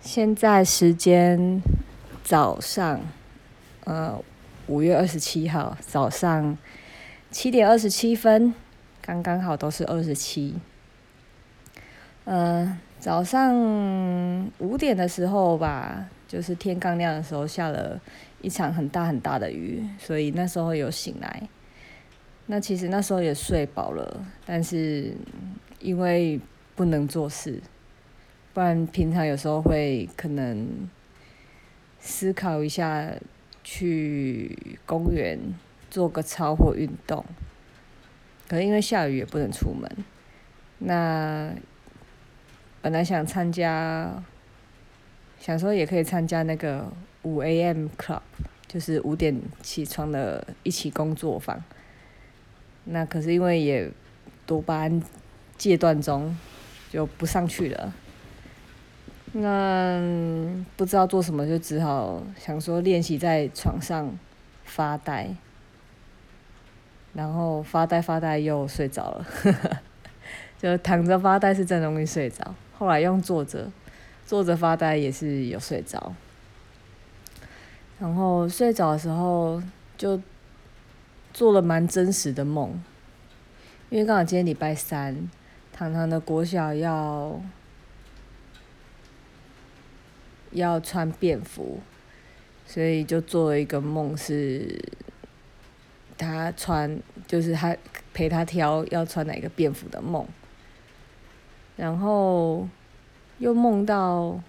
现在时间早上，呃，五月二十七号早上七点二十七分，刚刚好都是二十七。呃，早上五点的时候吧，就是天刚亮的时候，下了一场很大很大的雨，所以那时候有醒来。那其实那时候也睡饱了，但是因为不能做事。不然平常有时候会可能思考一下，去公园做个操或运动。可是因为下雨也不能出门。那本来想参加，想说也可以参加那个五 AM Club，就是五点起床的一起工作坊。那可是因为也多巴胺戒断中，就不上去了。那不知道做什么，就只好想说练习在床上发呆，然后发呆发呆又睡着了，就躺着发呆是真容易睡着。后来用坐着，坐着发呆也是有睡着。然后睡着的时候就做了蛮真实的梦，因为刚好今天礼拜三，堂堂的国小要。要穿便服，所以就做了一个梦，是他穿，就是他陪他挑要穿哪个便服的梦。然后又梦到，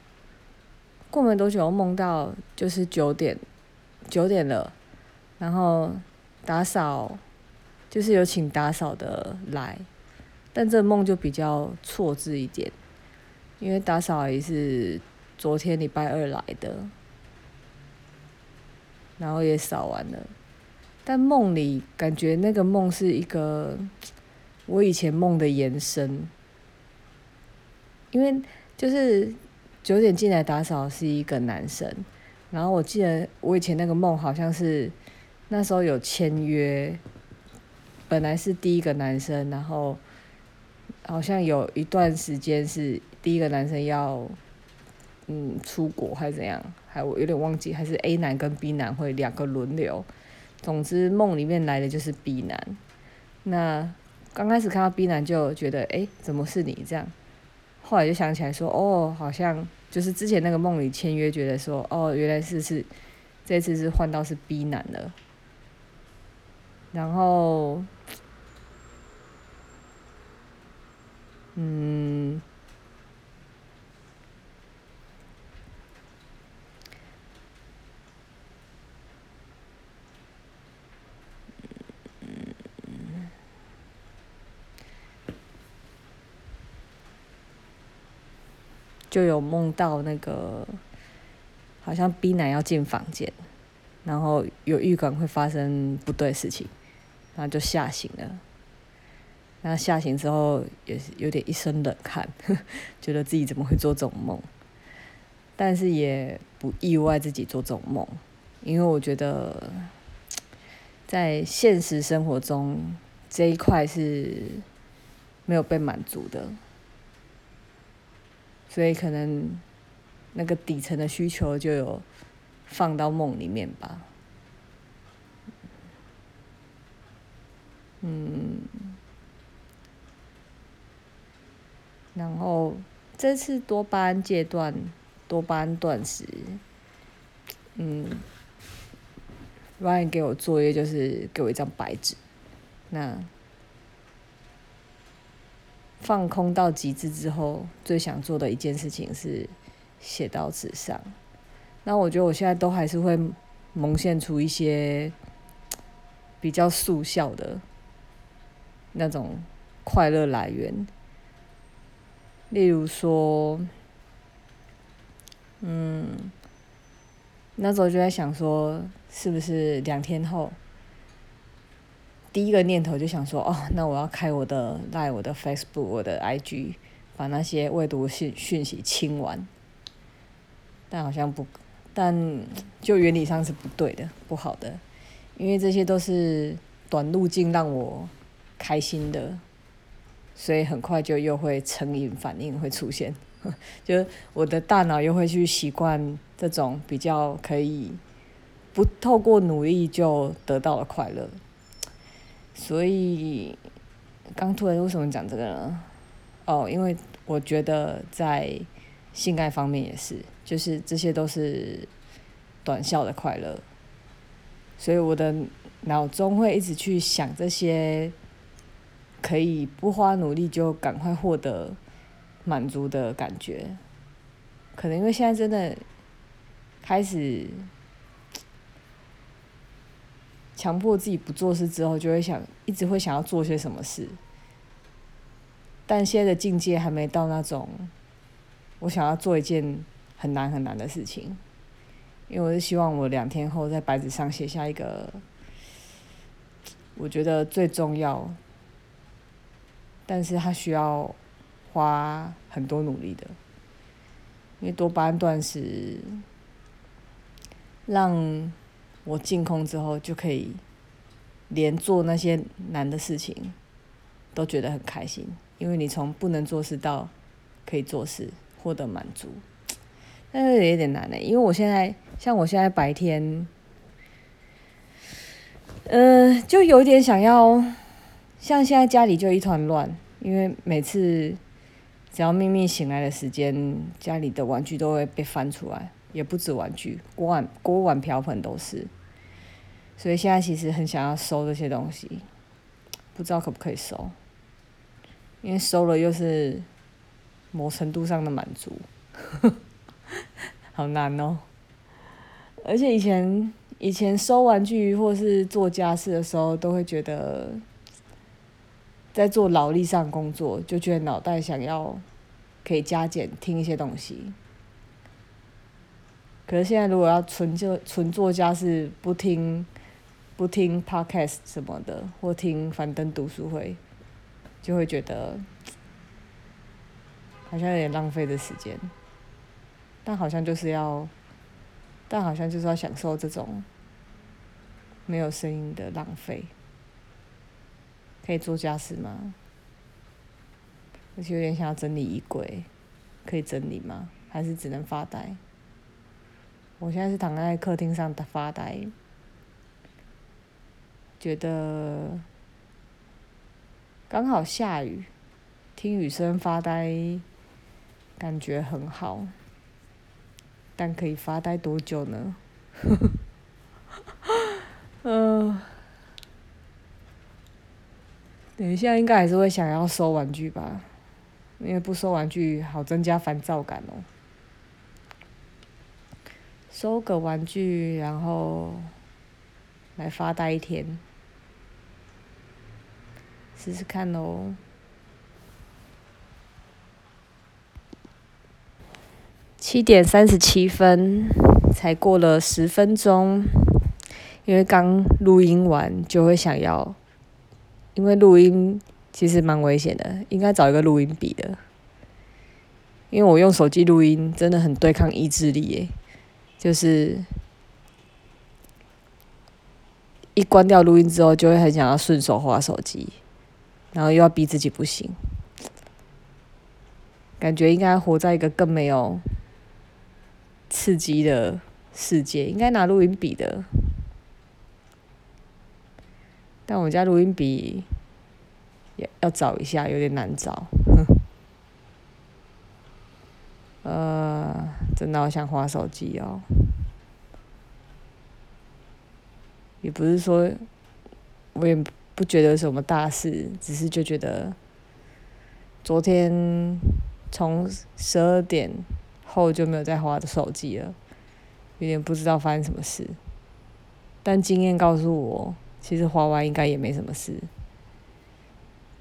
过没多久梦到就是九点，九点了，然后打扫，就是有请打扫的来，但这梦就比较错字一点，因为打扫也是。昨天礼拜二来的，然后也扫完了，但梦里感觉那个梦是一个我以前梦的延伸，因为就是九点进来打扫是一个男生，然后我记得我以前那个梦好像是那时候有签约，本来是第一个男生，然后好像有一段时间是第一个男生要。嗯，出国还是怎样？还我有点忘记，还是 A 男跟 B 男会两个轮流。总之梦里面来的就是 B 男。那刚开始看到 B 男就觉得，哎、怎么是你这样？后来就想起来说，哦，好像就是之前那个梦里签约，觉得说，哦，原来是是这次是换到是 B 男了。然后，嗯。就有梦到那个，好像 B 男要进房间，然后有预感会发生不对事情，然后就吓醒了。然后吓醒之后也是有点一身冷汗，觉得自己怎么会做这种梦，但是也不意外自己做这种梦，因为我觉得在现实生活中这一块是没有被满足的。所以可能那个底层的需求就有放到梦里面吧。嗯，然后这次多巴胺戒断，多巴胺断食，嗯，Ryan 给我作业就是给我一张白纸，那。放空到极致之后，最想做的一件事情是写到纸上。那我觉得我现在都还是会萌现出一些 比较速效的那种快乐来源。例如说，嗯，那时候就在想说，是不是两天后？第一个念头就想说，哦，那我要开我的 Line、我的 Facebook、我的 IG，把那些未读讯讯息清完。但好像不，但就原理上是不对的，不好的，因为这些都是短路径让我开心的，所以很快就又会成瘾反应会出现。就我的大脑又会去习惯这种比较可以不透过努力就得到的快乐。所以刚突然为什么讲这个呢？哦，因为我觉得在性爱方面也是，就是这些都是短效的快乐，所以我的脑中会一直去想这些可以不花努力就赶快获得满足的感觉。可能因为现在真的开始强迫自己不做事之后，就会想一直会想要做些什么事，但现在的境界还没到那种我想要做一件很难很难的事情。因为我是希望我两天后在白纸上写下一个，我觉得最重要，但是他需要花很多努力的，因为多巴胺断食，让我净空之后就可以连做那些难的事情都觉得很开心，因为你从不能做事到可以做事，获得满足。但是也有点难呢，因为我现在像我现在白天，呃，就有点想要，像现在家里就一团乱，因为每次只要秘密醒来的时间，家里的玩具都会被翻出来，也不止玩具，锅碗锅碗瓢盆都是，所以现在其实很想要收这些东西，不知道可不可以收，因为收了又是某程度上的满足。好难哦！而且以前以前收玩具或是做家事的时候，都会觉得在做劳力上工作，就觉得脑袋想要可以加减听一些东西。可是现在如果要纯就纯做家事，不听不听 podcast 什么的，或听樊登读书会，就会觉得好像有点浪费的时间。但好像就是要，但好像就是要享受这种没有声音的浪费。可以做家事吗？而且有点想要整理衣柜，可以整理吗？还是只能发呆？我现在是躺在客厅上的发呆，觉得刚好下雨，听雨声发呆，感觉很好。但可以发呆多久呢？嗯、呃，等一下应该还是会想要收玩具吧，因为不收玩具好增加烦躁感哦。收个玩具，然后来发呆一天，试试看哦。七点三十七分，才过了十分钟，因为刚录音完就会想要，因为录音其实蛮危险的，应该找一个录音笔的，因为我用手机录音真的很对抗意志力耶，就是一关掉录音之后，就会很想要顺手滑手机，然后又要逼自己不行，感觉应该活在一个更没有。刺激的世界，应该拿录音笔的，但我家录音笔也要找一下，有点难找。呃，真的好想滑手机哦，也不是说，我也不觉得什么大事，只是就觉得，昨天从十二点。后就没有再滑的手机了，有点不知道发生什么事。但经验告诉我，其实划完应该也没什么事。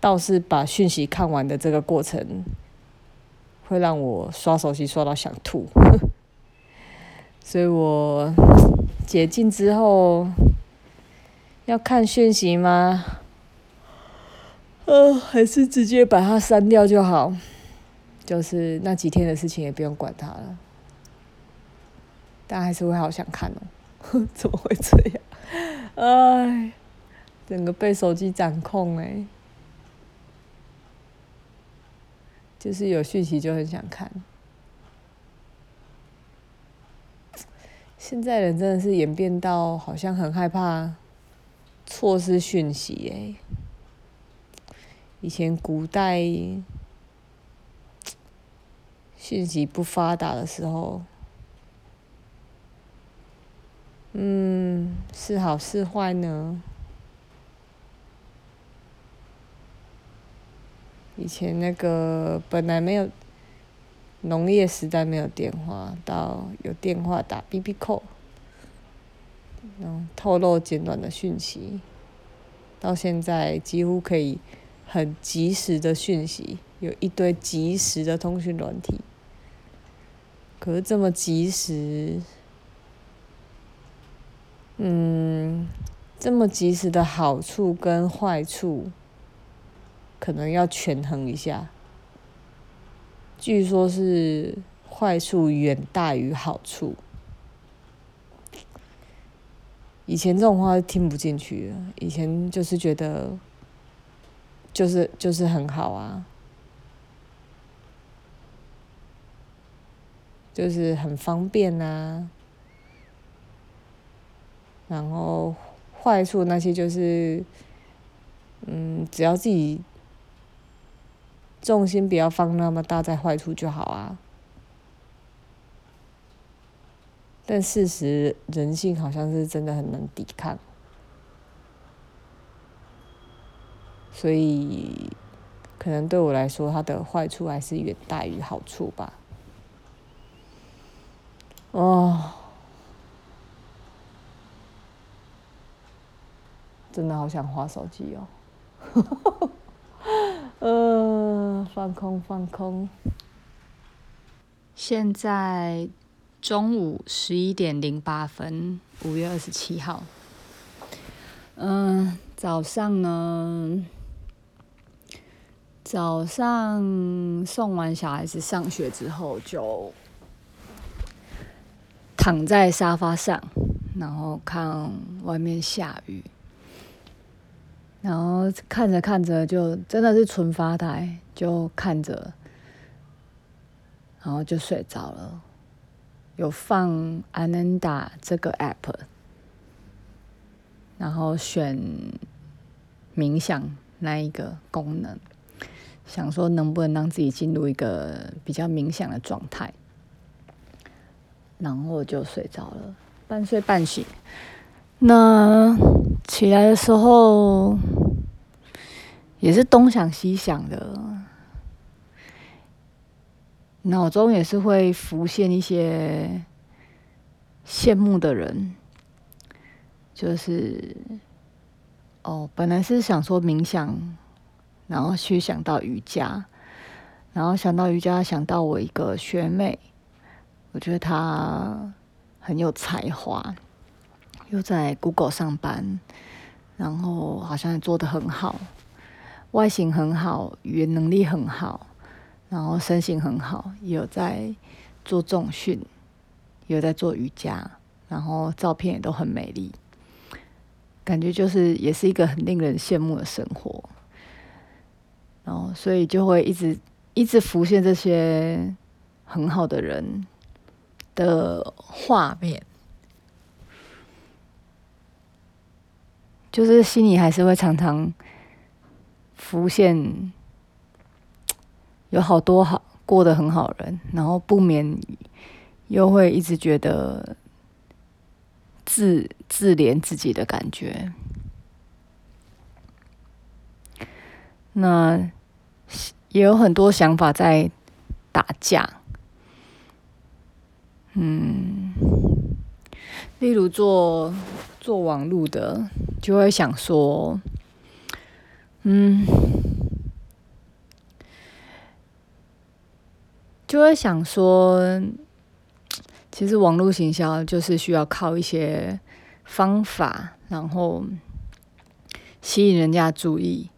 倒是把讯息看完的这个过程，会让我刷手机刷到想吐。所以我解禁之后要看讯息吗？呃，还是直接把它删掉就好。就是那几天的事情也不用管它了，但还是会好想看哦。怎么会这样？哎，整个被手机掌控哎。就是有讯息就很想看。现在人真的是演变到好像很害怕错失讯息诶。以前古代讯息不发达的时候，嗯，是好是坏呢？以前那个本来没有农业时代没有电话，到有电话打 B，B 扣后透露简短的讯息，到现在几乎可以很及时的讯息，有一堆即时的通讯软体。可是这么及时，嗯，这么及时的好处跟坏处。可能要权衡一下，据说是坏处远大于好处。以前这种话是听不进去的，以前就是觉得，就是就是很好啊，就是很方便啊。然后坏处那些就是，嗯，只要自己。重心不要放那么大，在坏处就好啊。但事实，人性好像是真的很难抵抗，所以可能对我来说，它的坏处还是远大于好处吧。哦，真的好想滑手机哦。呃，放空放空。现在中午十一点零八分，五月二十七号。嗯，早上呢，早上送完小孩子上学之后，就躺在沙发上，然后看外面下雨。然后看着看着，就真的是纯发呆，就看着，然后就睡着了。有放 Ananda 这个 app，然后选冥想那一个功能，想说能不能让自己进入一个比较冥想的状态，然后就睡着了，半睡半醒。那起来的时候，也是东想西想的，脑中也是会浮现一些羡慕的人，就是哦，本来是想说冥想，然后去想到瑜伽，然后想到瑜伽，想到我一个学妹，我觉得她很有才华。又在 Google 上班，然后好像也做得很好，外形很好，语言能力很好，然后身形很好，有在做重训，有在做瑜伽，然后照片也都很美丽，感觉就是也是一个很令人羡慕的生活，然后所以就会一直一直浮现这些很好的人的画面。就是心里还是会常常浮现，有好多好过得很好人，然后不免又会一直觉得自自怜自己的感觉。那也有很多想法在打架，嗯，例如做做网路的。就会想说，嗯，就会想说，其实网络行销就是需要靠一些方法，然后吸引人家注意，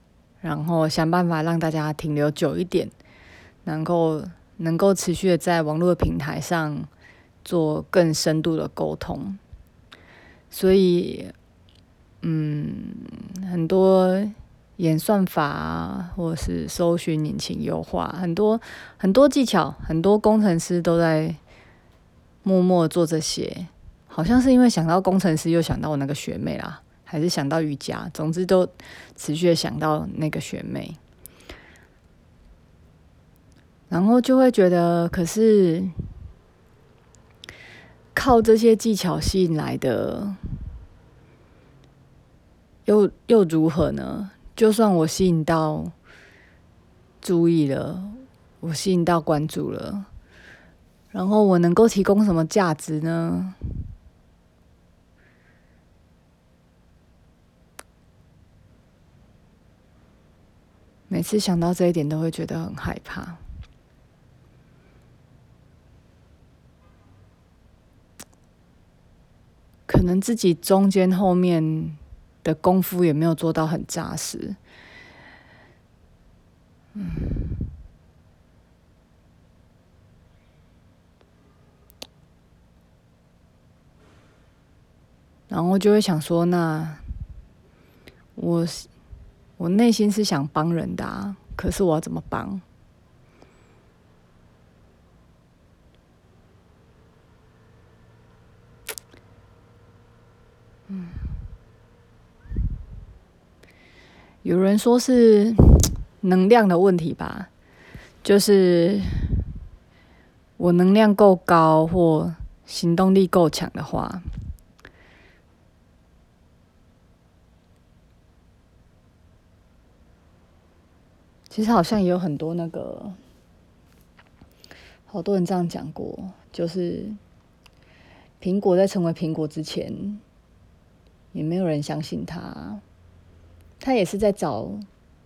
然后想办法让大家停留久一点，能够能够持续的在网络平台上做更深度的沟通，所以。嗯，很多演算法啊，或是搜寻引擎优化，很多很多技巧，很多工程师都在默默做这些。好像是因为想到工程师，又想到我那个学妹啦，还是想到瑜伽，总之都持续的想到那个学妹，然后就会觉得，可是靠这些技巧吸引来的，又又如何呢？就算我吸引到注意了，我吸引到关注了，然后我能够提供什么价值呢？每次想到这一点，都会觉得很害怕。可能自己中间后面的功夫也没有做到很扎实。嗯。然后就会想说，那我。我内心是想帮人的啊，可是我要怎么帮？嗯，有人说是 能量的问题吧，就是我能量够高或行动力够强的话。其实好像也有很多那个，好多人这样讲过，就是苹果在成为苹果之前，也没有人相信他，他也是在找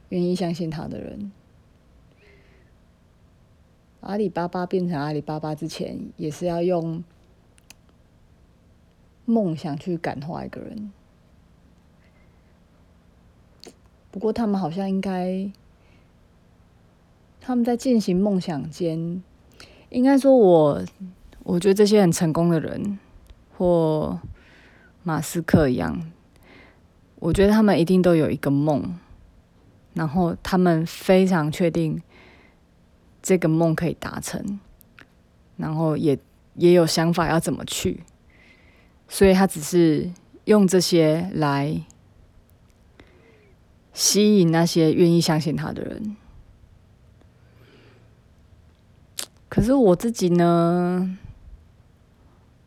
愿意相信他的人。阿里巴巴变成阿里巴巴之前，也是要用梦想去感化一个人。不过他们好像应该。他们在进行梦想间，应该说我，我觉得这些很成功的人，或马斯克一样，我觉得他们一定都有一个梦，然后他们非常确定这个梦可以达成，然后也也有想法要怎么去，所以他只是用这些来吸引那些愿意相信他的人。可是我自己呢，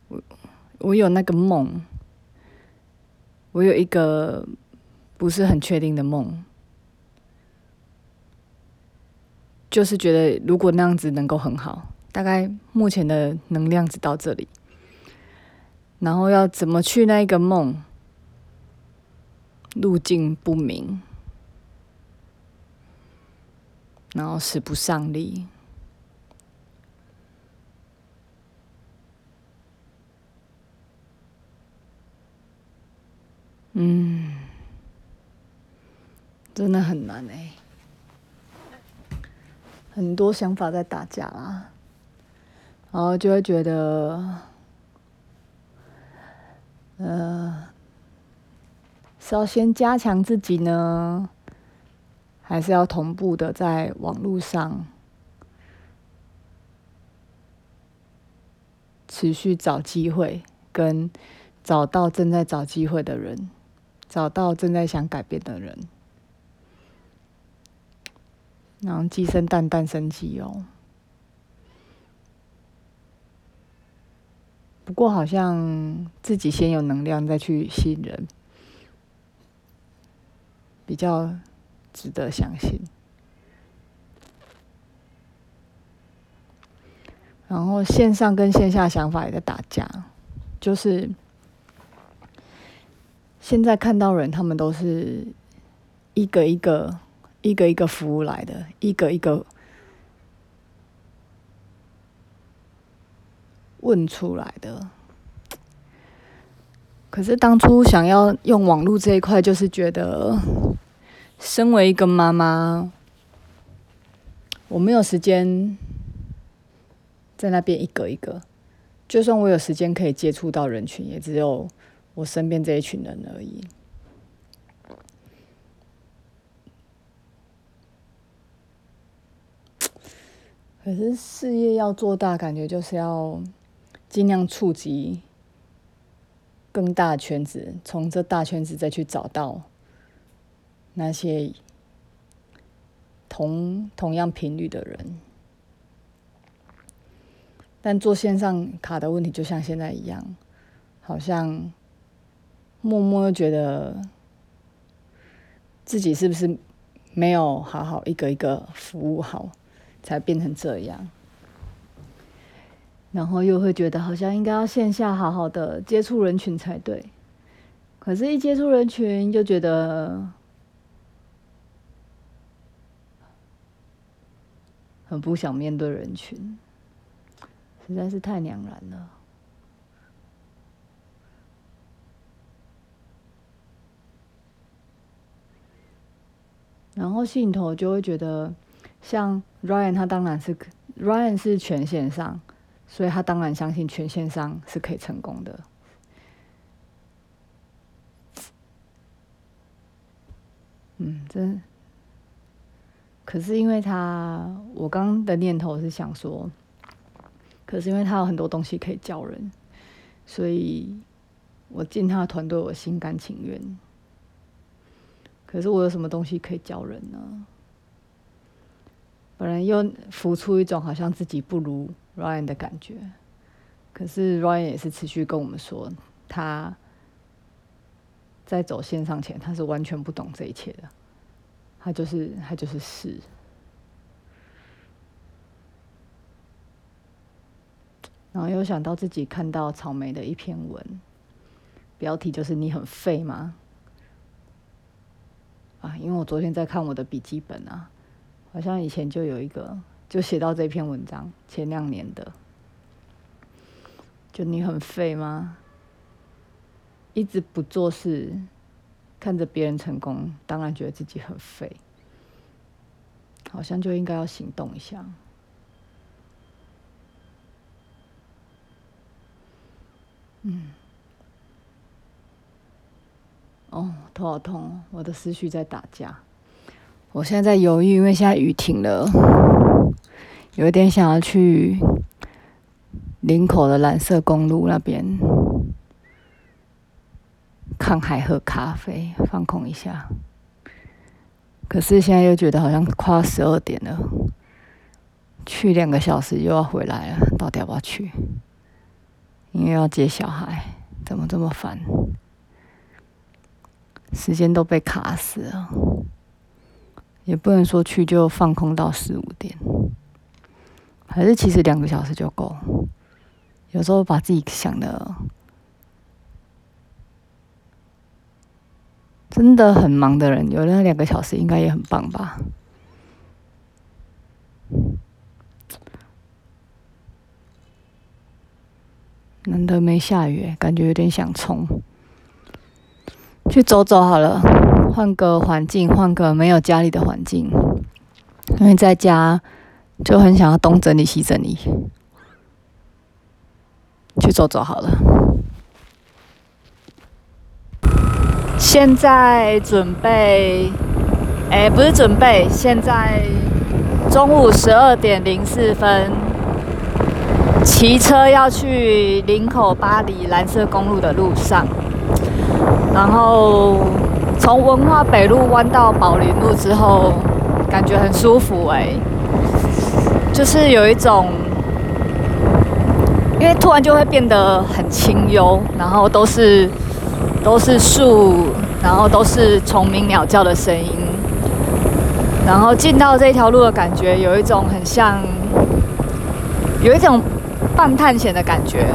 我我有那个梦，我有一个不是很确定的梦，就是觉得如果那样子能够很好，大概目前的能量只到这里，然后要怎么去那一个梦，路径不明，然后使不上力。嗯，真的很难哎，很多想法在打架啦，然后就会觉得，呃，是要先加强自己呢，还是要同步的在网络上持续找机会，跟找到正在找机会的人。找到正在想改变的人，然后鸡生蛋，蛋生鸡哦。不过好像自己先有能量再去吸引人，比较值得相信。然后线上跟线下想法也在打架，就是。现在看到人，他们都是一个一个、一个一个服务来的，一个一个问出来的。可是当初想要用网络这一块，就是觉得身为一个妈妈，我没有时间在那边一个一个。就算我有时间可以接触到人群，也只有。我身边这一群人而已。可是事业要做大感觉就是要尽量触及更大圈子从这大圈子再去找到那些同同样频率的人。但做线上卡的问题就像现在一样好像默默觉得自己是不是没有好好一个一个服务好，才变成这样。然后又会觉得好像应该要线下好好的接触人群才对，可是，一接触人群就觉得很不想面对人群。实在是太两难了，然后信头就会觉得，像 Ryan 他当然是 Ryan 是全线上，所以他当然相信全线上是可以成功的。嗯，真，可是因为他，我刚刚的念头是想说。可是因为他有很多东西可以教人，所以我进他的团队，我心甘情愿。可是我有什么东西可以教人呢？本来又浮出一种好像自己不如 Ryan 的感觉。可是 Ryan 也是持续跟我们说，他在走线上前，他是完全不懂这一切的。他就是他就是是。然后又想到自己看到草莓的一篇文，标题就是“你很废吗？”啊，因为我昨天在看我的笔记本啊，好像以前就有一个，就写到这篇文章，前两年的，就你很废吗？一直不做事，看着别人成功，当然觉得自己很废，好像就应该要行动一下。嗯，哦，头好痛，我的思绪在打架。我现在在犹豫，因为现在雨停了，有一点想要去林口的蓝色公路那边看海、喝咖啡、放空一下。可是现在又觉得好像快十二点了，去两个小时又要回来了，到底要不要去？因为要接小孩，怎么这么烦？时间都被卡死了，也不能说去就放空到四五点，还是其实两个小时就够。有时候把自己想的真的很忙的人，有那两个小时应该也很棒吧。难得没下雨，感觉有点想冲，去走走好了，换个环境，换个没有家里的环境，因为在家就很想要东整理西整理，去走走好了。现在准备，哎，不是准备，现在中午十二点零四分。骑车要去林口巴黎蓝色公路的路上，然后从文化北路弯到宝林路之后，感觉很舒服哎，就是有一种，因为突然就会变得很清幽，然后都是都是树，然后都是虫鸣鸟叫的声音，然后进到这条路的感觉，有一种很像，有一种。半探险的感觉，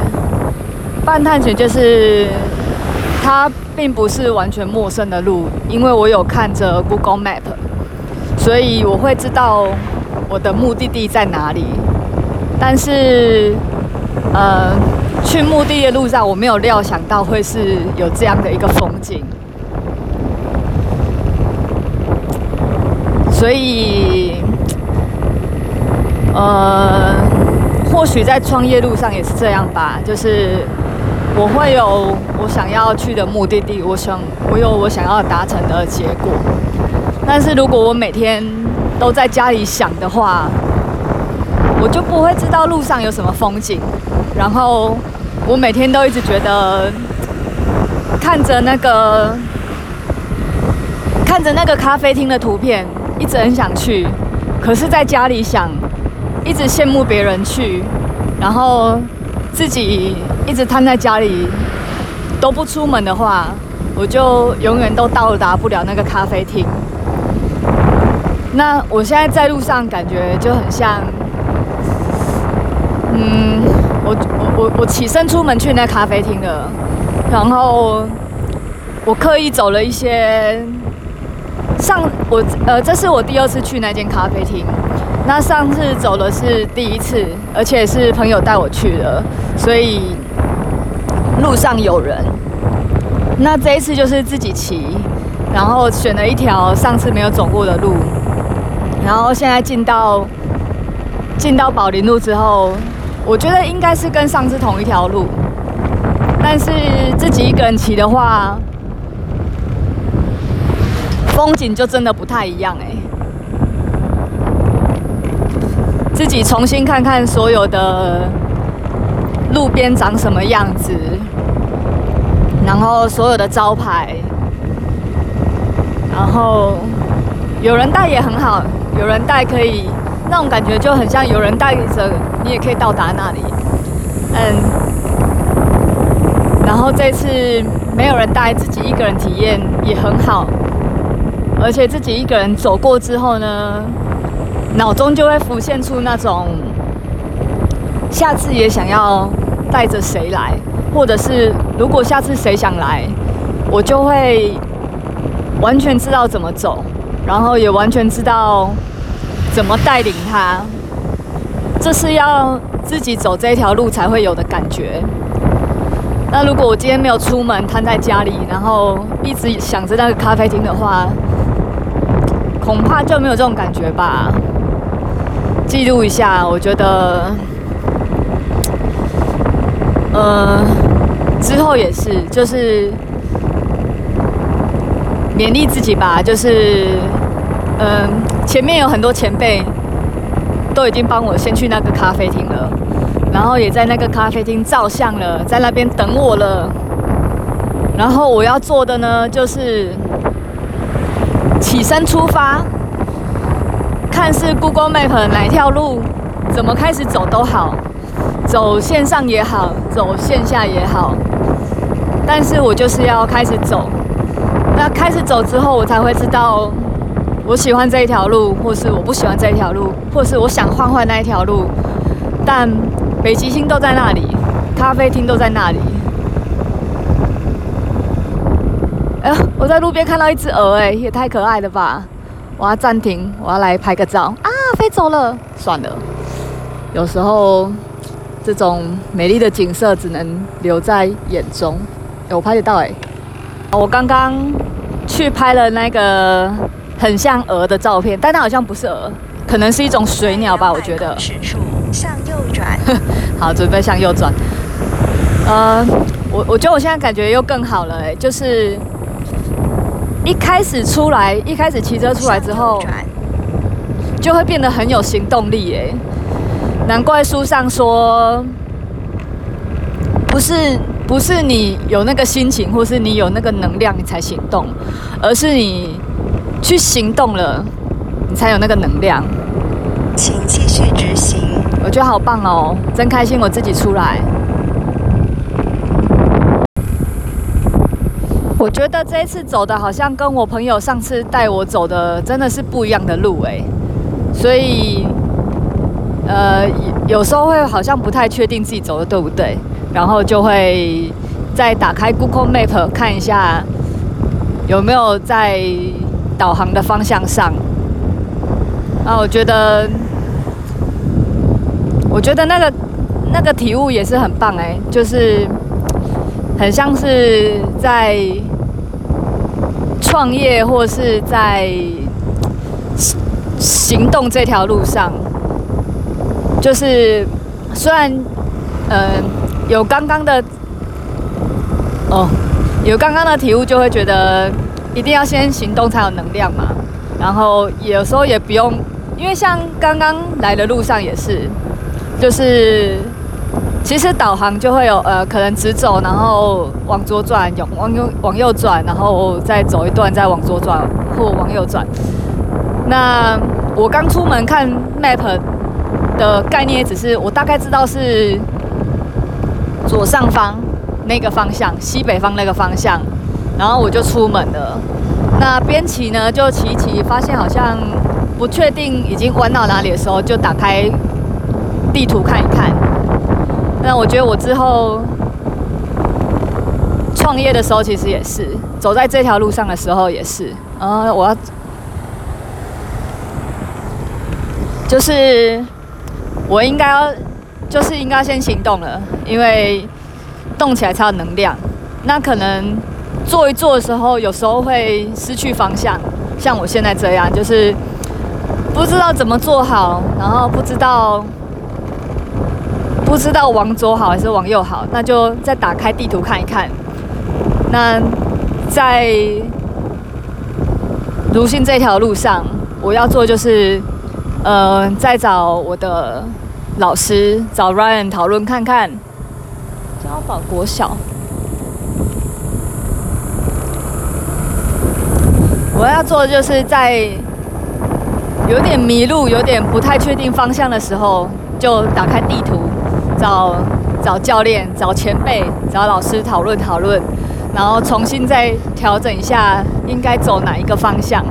半探险就是它并不是完全陌生的路，因为我有看着 Google Map，所以我会知道我的目的地在哪里。但是，呃，去目的地的路上，我没有料想到会是有这样的一个风景，所以，呃。或许在创业路上也是这样吧，就是我会有我想要去的目的地，我想我有我想要达成的结果。但是如果我每天都在家里想的话，我就不会知道路上有什么风景。然后我每天都一直觉得看着那个看着那个咖啡厅的图片，一直很想去。可是在家里想，一直羡慕别人去，然后自己一直瘫在家里都不出门的话，我就永远都到达不了那个咖啡厅。那我现在在路上，感觉就很像，嗯，我我我我起身出门去那咖啡厅了，然后我刻意走了一些。上我呃，这是我第二次去那间咖啡厅。那上次走的是第一次，而且是朋友带我去的，所以路上有人。那这一次就是自己骑，然后选了一条上次没有走过的路，然后现在进到进到宝林路之后，我觉得应该是跟上次同一条路，但是自己一个人骑的话。风景就真的不太一样哎，自己重新看看所有的路边长什么样子，然后所有的招牌，然后有人带也很好，有人带可以那种感觉就很像有人带着你也可以到达那里，嗯，然后这次没有人带，自己一个人体验也很好。而且自己一个人走过之后呢，脑中就会浮现出那种下次也想要带着谁来，或者是如果下次谁想来，我就会完全知道怎么走，然后也完全知道怎么带领他。这是要自己走这条路才会有的感觉。那如果我今天没有出门，瘫在家里，然后一直想着那个咖啡厅的话，恐怕就没有这种感觉吧。记录一下，我觉得，呃，之后也是，就是勉励自己吧。就是，嗯、前面有很多前辈都已经帮我先去那个咖啡厅了，然后也在那个咖啡厅照相了，在那边等我了。然后我要做的呢，就是。起身出发，看是 Google Map 哪条路，怎么开始走都好，走线上也好，走线下也好，但是我就是要开始走。那开始走之后，我才会知道我喜欢这一条路，或是我不喜欢这一条路，或是我想换换那一条路。但北极星都在那里，咖啡厅都在那里。哎呀，我在路边看到一只鹅，哎，也太可爱了吧！我要暂停，我要来拍个照啊！飞走了，算了。有时候这种美丽的景色只能留在眼中。哎，我拍得到哎！我刚刚去拍了那个很像鹅的照片，但它好像不是鹅，可能是一种水鸟吧？我觉得。驶处向右转。好，准备向右转。呃，我我觉得我现在感觉又更好了，哎，就是。一开始出来，一开始骑车出来之后，就会变得很有行动力耶。难怪书上说，不是不是你有那个心情，或是你有那个能量，你才行动，而是你去行动了，你才有那个能量。请继续执行。我觉得好棒哦，真开心，我自己出来。我觉得这一次走的好像跟我朋友上次带我走的真的是不一样的路诶，所以呃有时候会好像不太确定自己走的对不对，然后就会再打开 Google Map 看一下有没有在导航的方向上。那，我觉得我觉得那个那个体悟也是很棒诶，就是很像是在。创业或是在行动这条路上，就是虽然嗯、有刚刚的哦有刚刚的体悟，就会觉得一定要先行动才有能量嘛。然后有时候也不用，因为像刚刚来的路上也是，就是其实导航就会有呃，可能直走，然后往左转，往右往右转，然后再走一段，再往左转或往右转。那我刚出门看 map 的概念，只是我大概知道是左上方那个方向，西北方那个方向，然后我就出门了。那边骑呢，就骑一骑，发现好像不确定已经弯到哪里的时候，就打开地图看一看。那我觉得我之后创业的时候，其实也是走在这条路上的时候也是。呃，我要就是我应该要就是应该先行动了，因为动起来才有能量。那可能。做一做的时候，有时候会失去方向，像我现在这样，就是不知道怎么做好，然后不知道不知道往左好还是往右好，那就再打开地图看一看。那在如新这条路上，我要做就是，呃，再找我的老师，找 Ryan 讨论看看，嘉宝国小。我要做的就是在有点迷路、有点不太确定方向的时候，就打开地图，找找教练、找前辈、找老师讨论讨论，然后重新再调整一下应该走哪一个方向。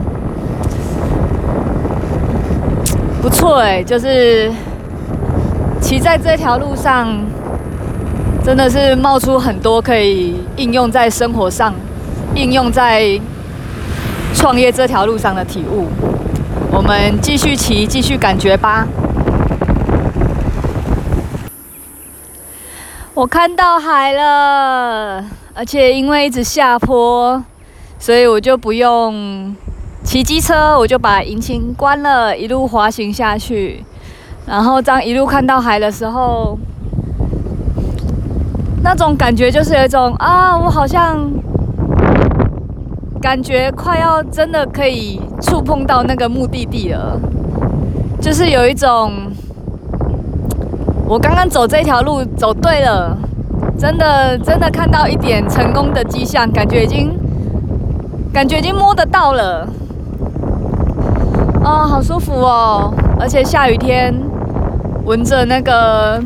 不错哎，就是骑在这条路上，真的是冒出很多可以应用在生活上、应用在。创业这条路上的体悟，我们继续骑，继续感觉吧。我看到海了，而且因为一直下坡，所以我就不用骑机车，我就把引擎关了，一路滑行下去。然后当一路看到海的时候，那种感觉就是有一种啊，我好像。感觉快要真的可以触碰到那个目的地了，就是有一种，我刚刚走这条路走对了，真的真的看到一点成功的迹象，感觉已经，感觉已经摸得到了，哦，好舒服哦，而且下雨天，闻着那个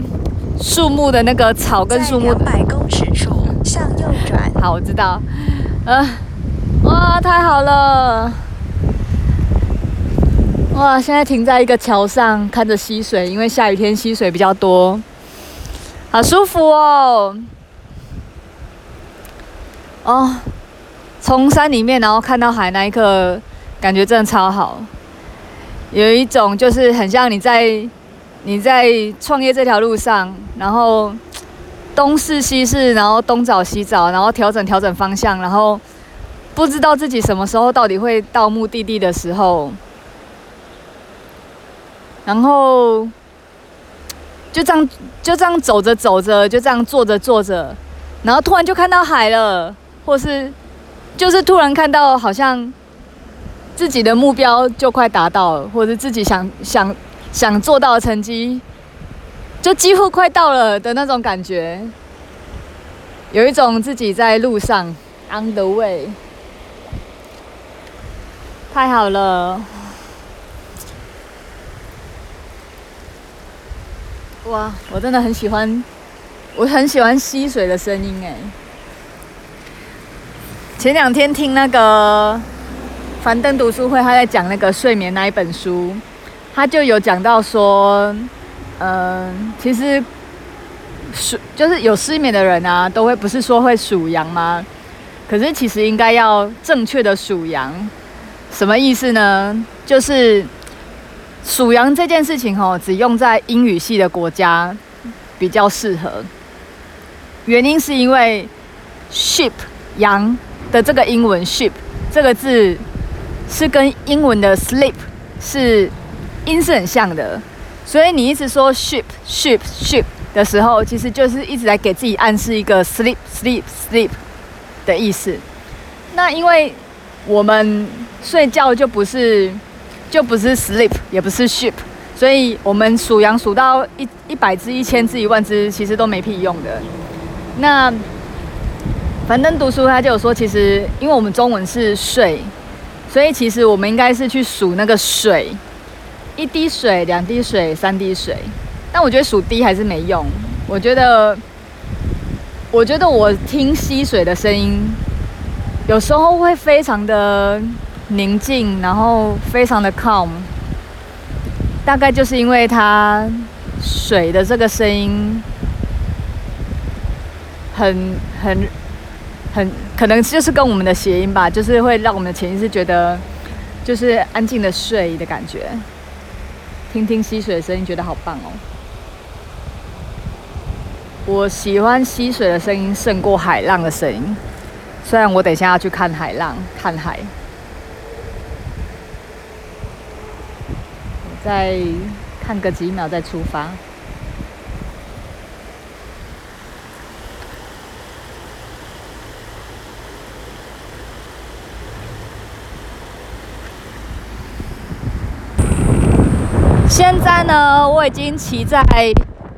树木的那个草跟树木，百公尺处向右转。好，我知道，呃。哇，太好了！哇，现在停在一个桥上，看着溪水，因为下雨天溪水比较多，好舒服哦。哦，从山里面然后看到海那一刻，感觉真的超好。有一种就是很像你在你在创业这条路上，然后东试西试，然后东找西找，然后调整调整方向，然后。不知道自己什么时候到底会到目的地的时候，然后就这样就这样走着走着，就这样坐着坐着，然后突然就看到海了，或是就是突然看到好像自己的目标就快达到了，或者自己想想想做到的成绩就几乎快到了的那种感觉，有一种自己在路上 on the way。太好了！哇，我真的很喜欢，我很喜欢溪水的声音哎。前两天听那个樊登读书会，他在讲那个睡眠那一本书，他就有讲到说，嗯、其实数就是有失眠的人啊，都会不是说会数羊吗？可是其实应该要正确的数羊。什么意思呢？就是数羊这件事情哦，只用在英语系的国家比较适合。原因是因为 sheep 羊的这个英文 sheep 这个字是跟英文的 sleep 是音是很像的，所以你一直说 sheep sheep sheep 的时候，其实就是一直在给自己暗示一个 sleep sleep sleep 的意思。那因为我们睡觉就不是，就不是 sleep，也不是 sheep，所以我们数羊数到一一百只、一千只、一万只，其实都没屁用的。那樊登读书他就有说，其实因为我们中文是睡，所以其实我们应该是去数那个水，一滴水、两滴水、三滴水。但我觉得数滴还是没用。我觉得，我觉得我听溪水的声音，有时候会非常的宁静，然后非常的 calm。大概就是因为它水的这个声音很很很，可能就是跟我们的谐音吧，就是会让我们的潜意识觉得就是安静的睡的感觉。听听溪水的声音，觉得好棒哦。我喜欢溪水的声音胜过海浪的声音，虽然我等下要去看海浪，看海。我再看个几秒再出发。现在呢，我已经骑在。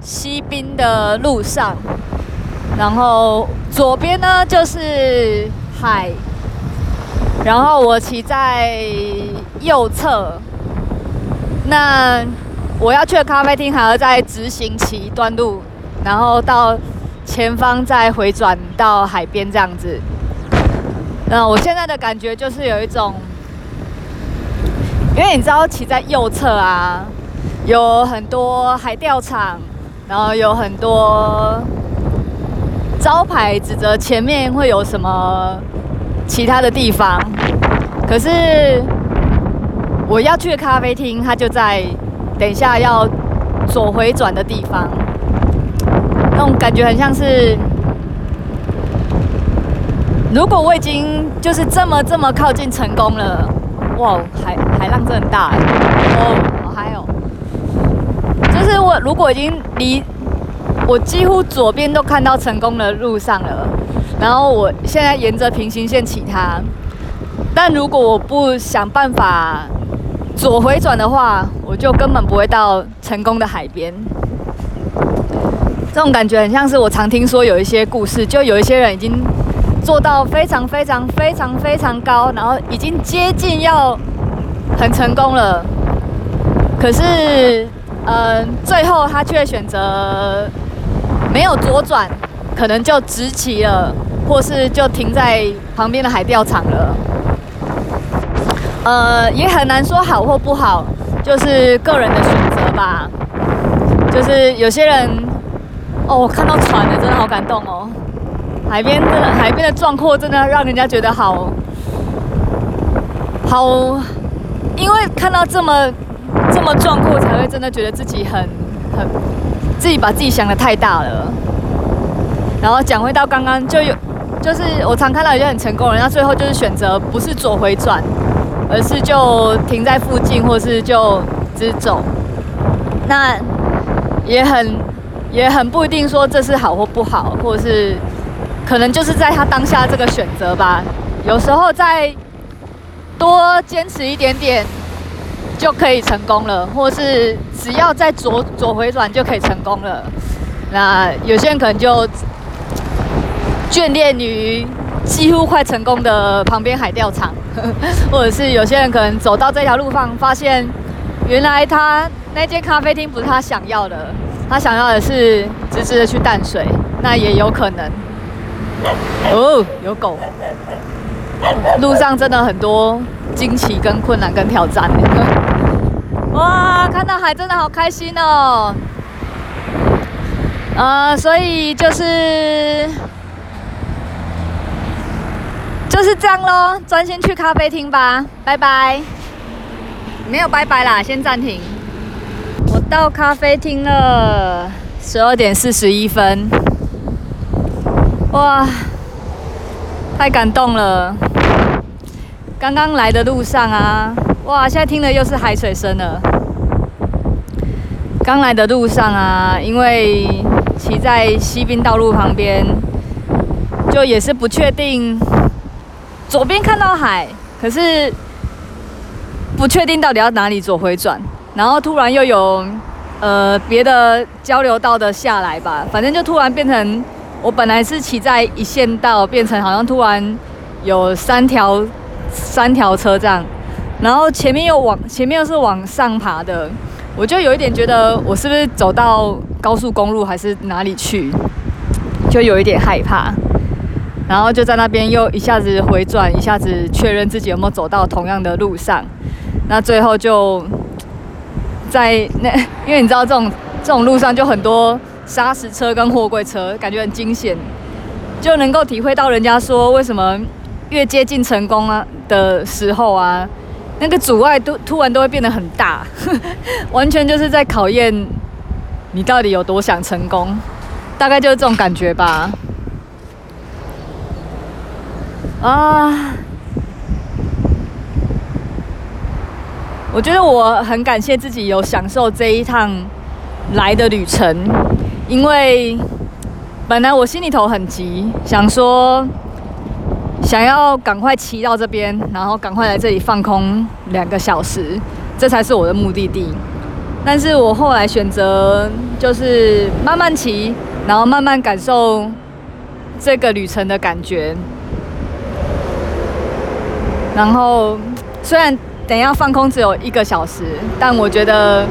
西滨的路上，然后左边呢就是海，然后我骑在右侧。那我要去的咖啡厅还要再直行骑一段路，然后到前方再回转到海边这样子。那我现在的感觉就是有一种，因为你知道骑在右侧啊，有很多海钓场。然后有很多招牌指着前面会有什么其他的地方，可是我要去的咖啡厅，它就在等一下要左回转的地方，那种感觉很像是，如果我已经就是这么这么靠近成功了，哇，海海浪真的很大，哦。是我如果已经离我几乎左边都看到成功的路上了，然后我现在沿着平行线骑它，但如果我不想办法左回转的话，我就根本不会到成功的海边。这种感觉很像是我常听说有一些故事，就有一些人已经做到非常非常非常非常高，然后已经接近要很成功了，可是。嗯，最后他却选择没有左转，可能就直骑了，或是就停在旁边的海钓场了。呃，也很难说好或不好，就是个人的选择吧。就是有些人，哦，我看到船了，真的好感动哦。海边真的，海边的壮阔真的让人家觉得好，好，因为看到这么。么壮阔，才会真的觉得自己很很自己把自己想得太大了。然后讲回到刚刚，就有就是我常看到有些很成功的人，他最后就是选择不是左回转，而是就停在附近，或是就直走。那也很也很不一定说这是好或不好，或者是可能就是在他当下这个选择吧。有时候再多坚持一点点。就可以成功了，或是只要再左左回转就可以成功了。那有些人可能就眷恋于几乎快成功的旁边海钓场，或者是有些人可能走到这条路上，发现原来他那间咖啡厅不是他想要的，他想要的是直直的去淡水，那也有可能。哦，有狗。路上真的很多惊奇、跟困难、跟挑战。哇，看到海真的好开心哦！呃，所以就是就是这样喽，专心去咖啡厅吧，拜拜。没有拜拜啦，先暂停。我到咖啡厅了，十二点四十一分。哇，太感动了！刚刚来的路上啊。哇！现在听的又是海水声了。刚来的路上啊，因为骑在西滨道路旁边，就也是不确定。左边看到海，可是不确定到底要哪里左回转。然后突然又有呃别的交流道的下来吧，反正就突然变成我本来是骑在一线道，变成好像突然有三条三条车这样，然后前面又往前面又是往上爬的，我就有一点觉得我是不是走到高速公路还是哪里去，就有一点害怕。然后就在那边又一下子回转，一下子确认自己有没有走到同样的路上。那最后就在那，因为你知道这种这种路上就很多砂石车跟货柜车，感觉很惊险，就能够体会到人家说为什么越接近成功啊的时候啊，那个阻碍都突然都会变得很大，完全就是在考验你到底有多想成功，大概就是这种感觉吧。啊，我觉得我很感谢自己有享受这一趟来的旅程，因为本来我心里头很急，想说想要赶快骑到这边，然后赶快来这里放空两个小时，这才是我的目的地。但是我后来选择就是慢慢骑，然后慢慢感受这个旅程的感觉。然后，虽然等一下放空只有一个小时，但我觉得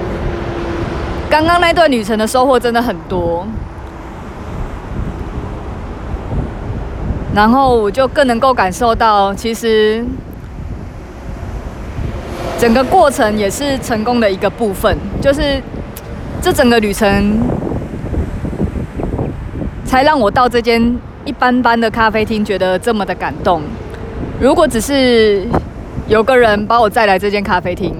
刚刚那段旅程的收获真的很多。然后我就更能够感受到，其实整个过程也是成功的一个部分，就是这整个旅程才让我到这间一般般的咖啡厅觉得这么的感动。如果只是有个人把我载来这间咖啡厅，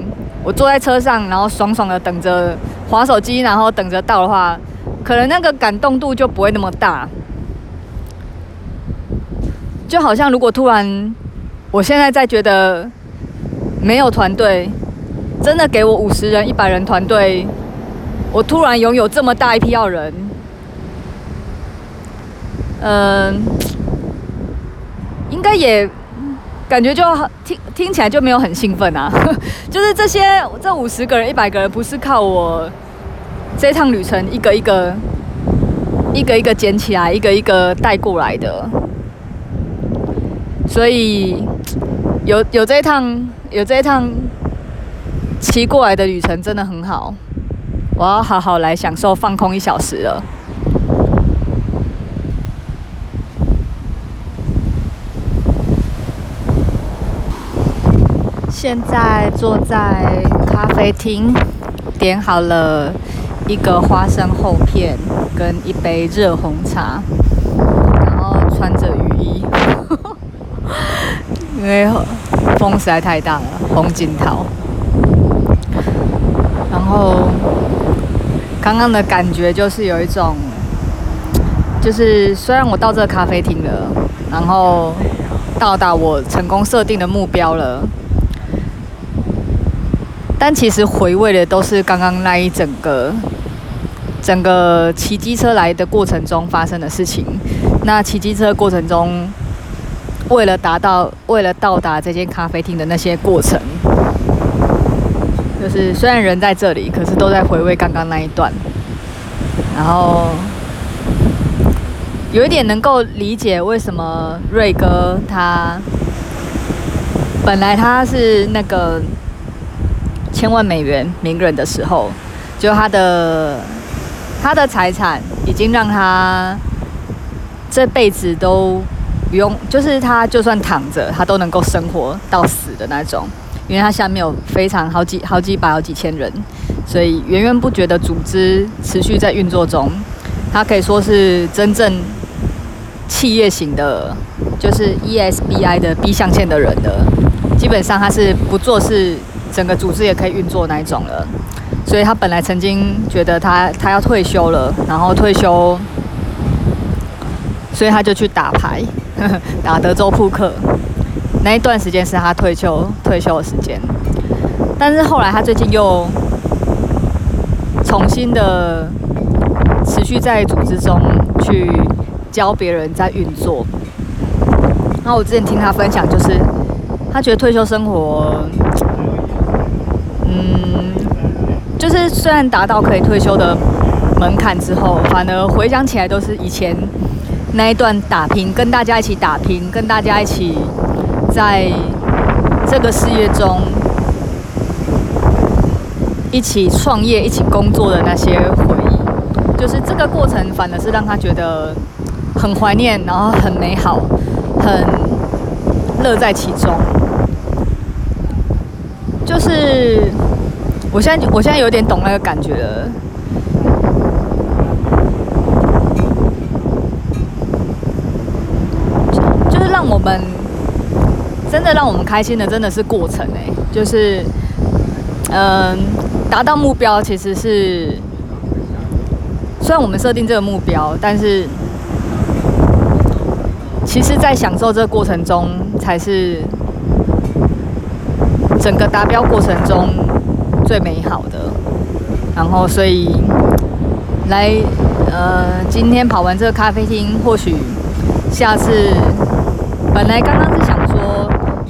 我坐在车上，然后爽爽的等着滑手机，然后等着到的话，可能那个感动度就不会那么大。就好像如果突然，我现在在觉得没有团队，真的给我五十人、一百人团队，我突然拥有这么大一批要人，嗯，应该也。感觉就听听起来就没有很兴奋啊，就是这些这五十个人、一百个人不是靠我这趟旅程一个一个一个一个捡起来、一个一个带过来的，所以有有这一趟有这一趟骑过来的旅程真的很好，我要好好来享受放空一小时了。现在坐在咖啡厅，点好了一个花生厚片跟一杯热红茶，然后穿着雨衣，因为风实在太大了，风景涛。然后刚刚的感觉就是有一种，就是虽然我到这咖啡厅了，然后到达我成功设定的目标了。但其实回味的都是刚刚那一整个、整个骑机车来的过程中发生的事情。那骑机车过程中，为了达到、为了到达这间咖啡厅的那些过程，就是虽然人在这里，可是都在回味刚刚那一段。然后有一点能够理解为什么瑞哥他本来他是那个。千万美元名人的时候，就他的他的财产已经让他这辈子都不用，就是他就算躺着，他都能够生活到死的那种，因为他下面有非常好几好几百好几千人，所以源源不绝的组织持续在运作中，他可以说是真正企业型的，就是 ESBI 的 B 象限的人的，基本上他是不做事。整个组织也可以运作那一种了，所以他本来曾经觉得他他要退休了，然后退休，所以他就去打牌，打德州扑克。那一段时间是他退休退休的时间，但是后来他最近又重新的持续在组织中去教别人在运作。然后我之前听他分享，就是他觉得退休生活。嗯，就是虽然达到可以退休的门槛之后，反而回想起来都是以前那一段打拼，跟大家一起打拼，跟大家一起在这个事业中一起创业、一起工作的那些回忆。就是这个过程，反而是让他觉得很怀念，然后很美好，很乐在其中。就是我现在，我现在有点懂那个感觉了。就是让我们真的让我们开心的，真的是过程哎。就是嗯，达到目标其实是虽然我们设定这个目标，但是其实，在享受这个过程中才是。整个达标过程中最美好的，然后所以来呃，今天跑完这个咖啡厅，或许下次本来刚刚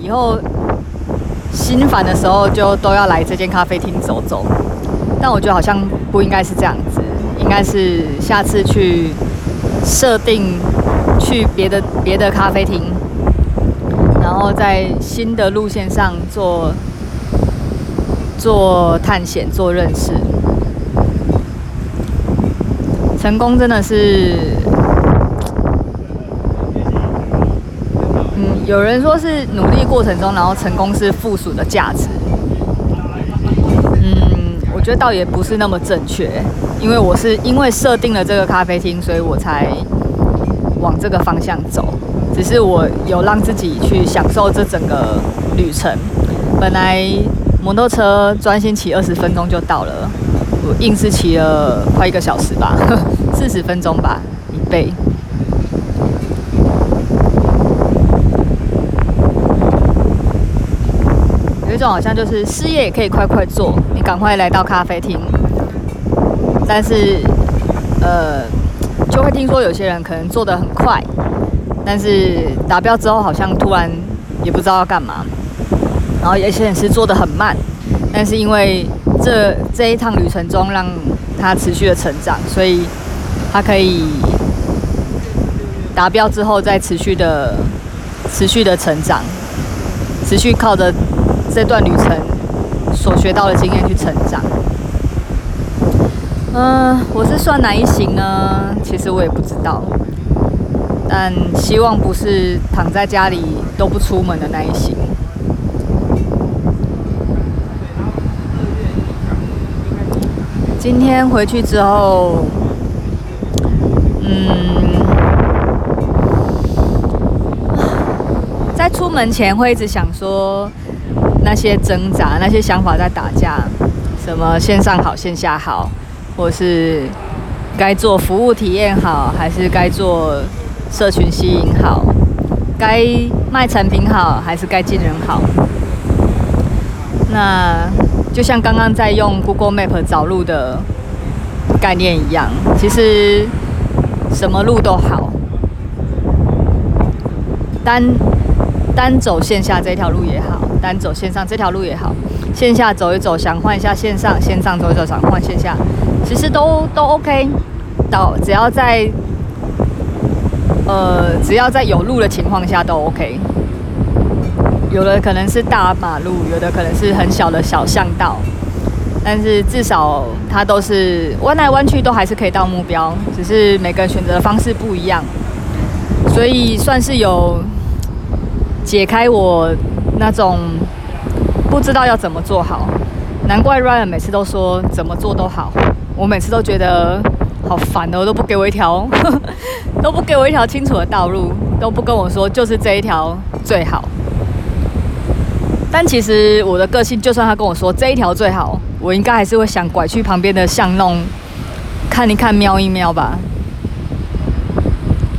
以后心烦的时候就都要来这间咖啡厅走走，但我觉得好像不应该是这样子，应该是下次去设定去别的别的咖啡厅。然后在新的路线上做做探险、做认识，成功真的是，有人说是努力过程中，然后成功是附属的价值。嗯，我觉得倒也不是那么正确，因为我是因为设定了这个咖啡厅，所以我才往这个方向走。只是我有让自己去享受这整个旅程。本来摩托车专心骑二十分钟就到了，我硬是骑了快一个小时吧，四十分钟吧，一倍。好像就是事业也可以快快做，你赶快来到咖啡厅。但是，呃，就会听说有些人可能做得很快。但是达标之后，好像突然也不知道要干嘛，然后有些人是做得很慢，但是因为这这一趟旅程中让他持续的成长，所以他可以达标之后再持续的持续的成长，持续靠着这段旅程所学到的经验去成长。嗯，我是算哪一型呢？其实我也不知道。但希望不是躺在家里都不出门的那一型。今天回去之后，嗯，在出门前会一直想说那些挣扎、那些想法在打架，什么线上好、线下好，或是该做服务体验好，还是该做。社群吸引好，该卖产品好还是该进人好？那就像刚刚在用 Google Map 找路的概念一样，其实什么路都好，单单走线下这条路也好，单走线上这条路也好，线下走一走想换一下线上，线上走一走想换线下，其实都都 OK，到只要在。呃，只要在有路的情况下都 OK。有的可能是大马路，有的可能是很小的小巷道，但是至少它都是弯来弯去都还是可以到目标，只是每个人选择的方式不一样，所以算是有解开我那种不知道要怎么做好。难怪 Ryan 每次都说怎么做都好，我每次都觉得。好烦哦，都不给我一条，都不给我一条清楚的道路，都不跟我说就是这一条最好。但其实我的个性，就算他跟我说这一条最好，我应该还是会想拐去旁边的巷弄看一看、瞄一瞄吧。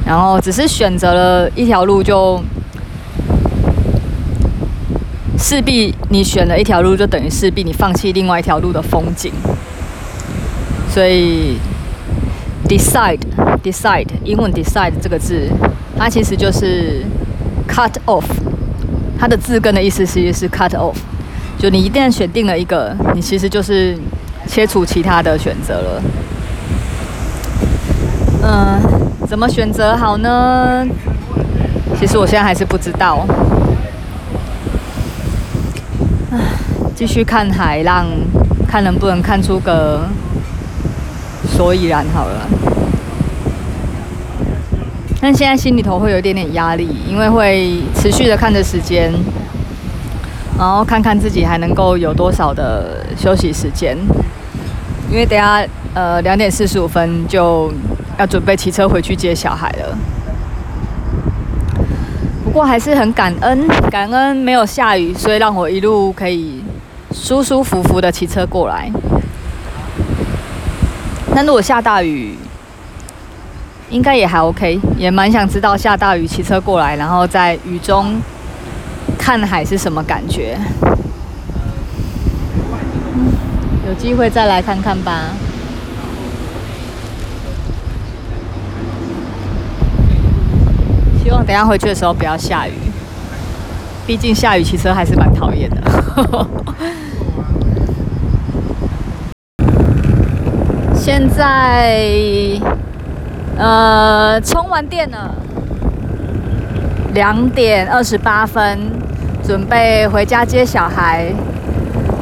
然后只是选择了一条路，就势必你选了一条路，就等于势必你放弃另外一条路的风景。所以。Decide, decide，英文 decide 这个字，它其实就是 cut off，它的字根的意思其实是 cut off，就你一旦选定了一个，你其实就是切除其他的选择了。嗯，怎么选择好呢？其实我现在还是不知道。继续看海浪，看能不能看出个所以然好了。但现在心里头会有一点点压力，因为会持续的看着时间，然后看看自己还能够有多少的休息时间。因为等下呃两点四十五分就。要准备骑车回去接小孩了，不过还是很感恩，感恩没有下雨，所以让我一路可以舒舒服服的骑车过来。那如果下大雨，应该也还 OK，也蛮想知道下大雨骑车过来，然后在雨中看海是什么感觉。有机会再来看看吧。希望等下回去的时候不要下雨，毕竟下雨骑车还是蛮讨厌的。现在，呃，充完电了，两点二十八分，准备回家接小孩。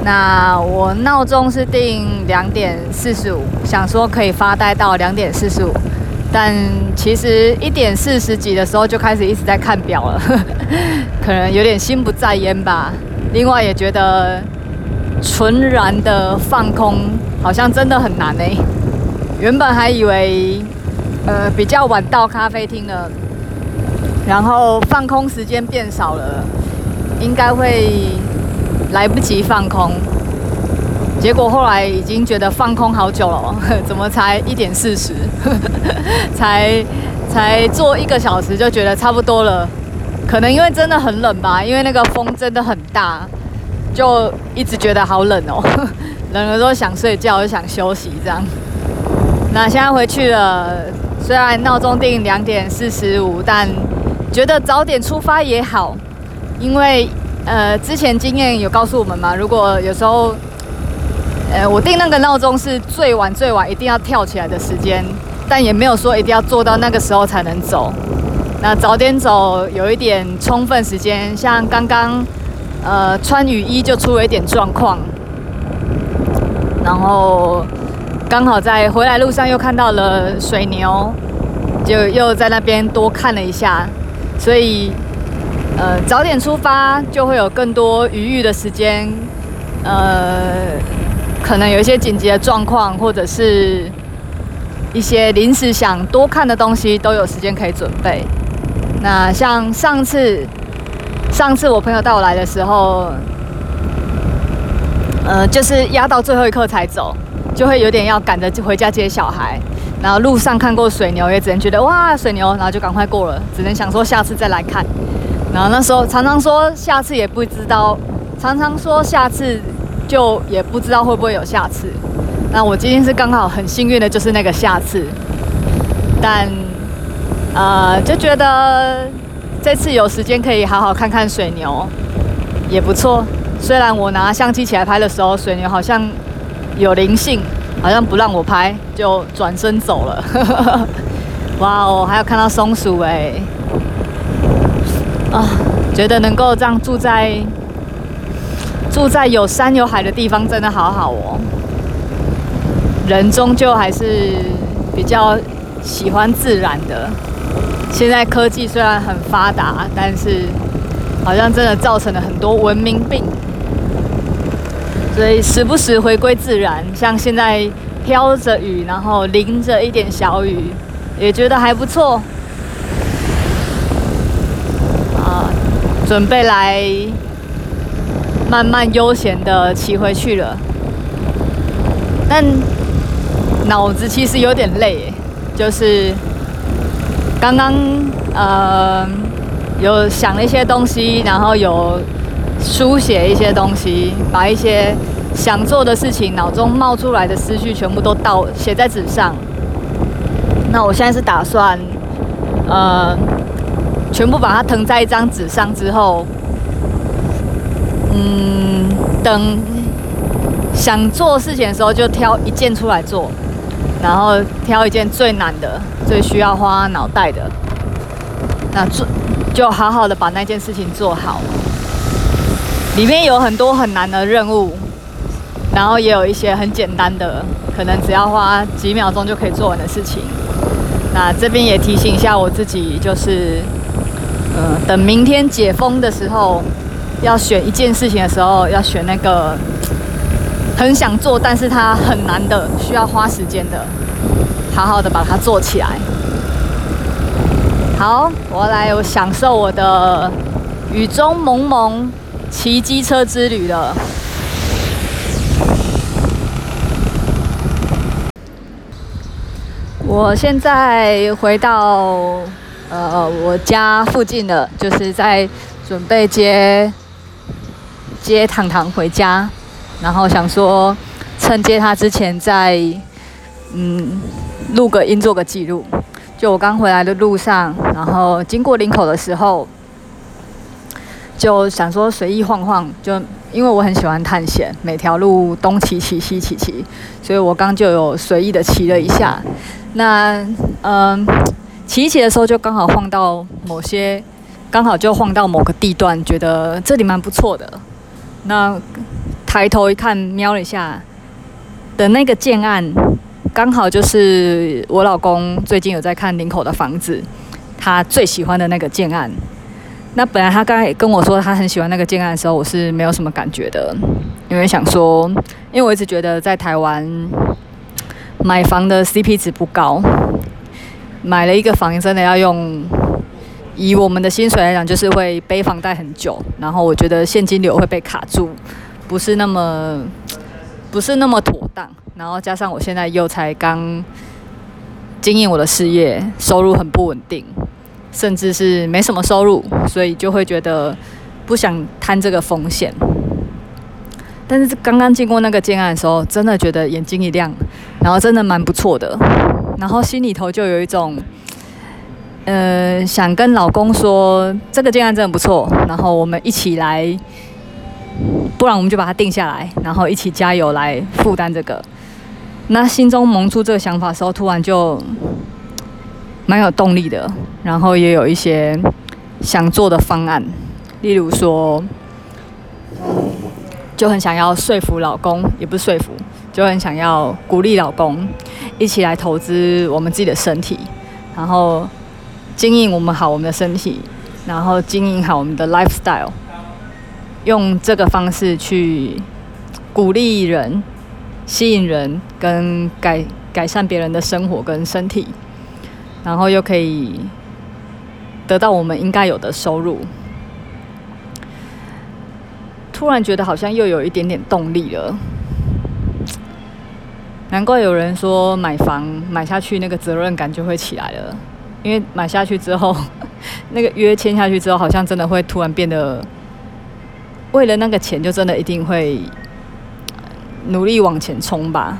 那我闹钟是定两点四十五，想说可以发呆到两点四十五。但其实一点四十几的时候就开始一直在看表了，可能有点心不在焉吧。另外也觉得纯然的放空好像真的很难欸。原本还以为呃比较晚到咖啡厅了，然后放空时间变少了，应该会来不及放空。结果后来已经觉得放空好久了，怎么才一点四十？才才坐一个小时就觉得差不多了。可能因为真的很冷吧，因为那个风真的很大，就一直觉得好冷哦。冷了都想睡觉，又想休息这样。那现在回去了，虽然闹钟定两点四十五，但觉得早点出发也好，因为呃之前经验有告诉我们嘛，如果有时候。呃，我定那个闹钟是最晚最晚一定要跳起来的时间，但也没有说一定要做到那个时候才能走。那早点走有一点充分时间，像刚刚呃穿雨衣就出了一点状况，然后刚好在回来路上又看到了水牛，就又在那边多看了一下，所以呃早点出发就会有更多余裕的时间，呃。可能有一些紧急的状况，或者是一些临时想多看的东西，都有时间可以准备。那像上次，上次我朋友带我来的时候，呃，就是压到最后一刻才走，就会有点要赶着回家接小孩。然后路上看过水牛，也只能觉得哇，水牛，然后就赶快过了，只能想说下次再来看。然后那时候常常说下次也不知道，常常说下次。就也不知道会不会有下次。那我今天是刚好很幸运的，就是那个下次。但呃，就觉得这次有时间可以好好看看水牛，也不错。虽然我拿相机起来拍的时候，水牛好像有灵性，好像不让我拍，就转身走了。哇哦，还有看到松鼠哎！啊，觉得能够这样住在。住在有山有海的地方真的好好哦。人终究还是比较喜欢自然的。现在科技虽然很发达，但是好像真的造成了很多文明病。所以时不时回归自然，像现在飘着雨，然后淋着一点小雨，也觉得还不错。啊，准备来。慢慢悠闲的骑回去了，但脑子其实有点累，就是刚刚呃有想了一些东西，然后有书写一些东西，把一些想做的事情、脑中冒出来的思绪全部都倒写在纸上。那我现在是打算呃全部把它腾在一张纸上之后。嗯，等想做事情的时候就挑一件出来做，然后挑一件最难的、最需要花脑袋的，那做就好好的把那件事情做好。里面有很多很难的任务，然后也有一些很简单的，可能只要花几秒钟就可以做完的事情。那这边也提醒一下我自己，就是，嗯，等明天解封的时候，要选一件事情的时候，要选那个很想做，但是它很难的，需要花时间的，好好的把它做起来。好，我来我享受我的雨中蒙蒙。骑机车之旅了。我现在回到呃我家附近了，就是在准备接接糖糖回家，然后想说趁接他之前再嗯录个音做个记录。就我刚回来的路上，然后经过林口的时候。就想说随意晃晃，就因为我很喜欢探险，每条路东骑骑西骑骑，所以我刚就有随意的骑了一下。那嗯，骑一骑的时候就刚好晃到某些，刚好就晃到某个地段，觉得这里蛮不错的。那抬头一看，瞄了一下的那个建案，刚好就是我老公最近有在看林口的房子，他最喜欢的那个建案。那本来他刚才也跟我说他很喜欢那个建案的时候，我是没有什么感觉的，因为想说，因为我一直觉得在台湾买房的 CP 值不高，买了一个房真的要用，以我们的薪水来讲，就是会背房贷很久，然后我觉得现金流会被卡住，不是那么不是那么妥当，然后加上我现在又才刚经营我的事业，收入很不稳定。甚至是没什么收入，所以就会觉得不想摊这个风险。但是刚刚经过那个建案的时候，真的觉得眼睛一亮，然后真的蛮不错的，然后心里头就有一种，呃，想跟老公说这个建案真的不错，然后我们一起来，不然我们就把它定下来，然后一起加油来负担这个。那心中萌出这个想法的时候，突然就。蛮有动力的，然后也有一些想做的方案，例如说，就很想要说服老公，也不是说服，就很想要鼓励老公一起来投资我们自己的身体，然后经营我们好我们的身体，然后经营好我们的 lifestyle，用这个方式去鼓励人、吸引人跟改改善别人的生活跟身体。然后又可以得到我们应该有的收入，突然觉得好像又有一点点动力了。难怪有人说买房买下去那个责任感就会起来了，因为买下去之后，那个约签下去之后，好像真的会突然变得为了那个钱就真的一定会努力往前冲吧。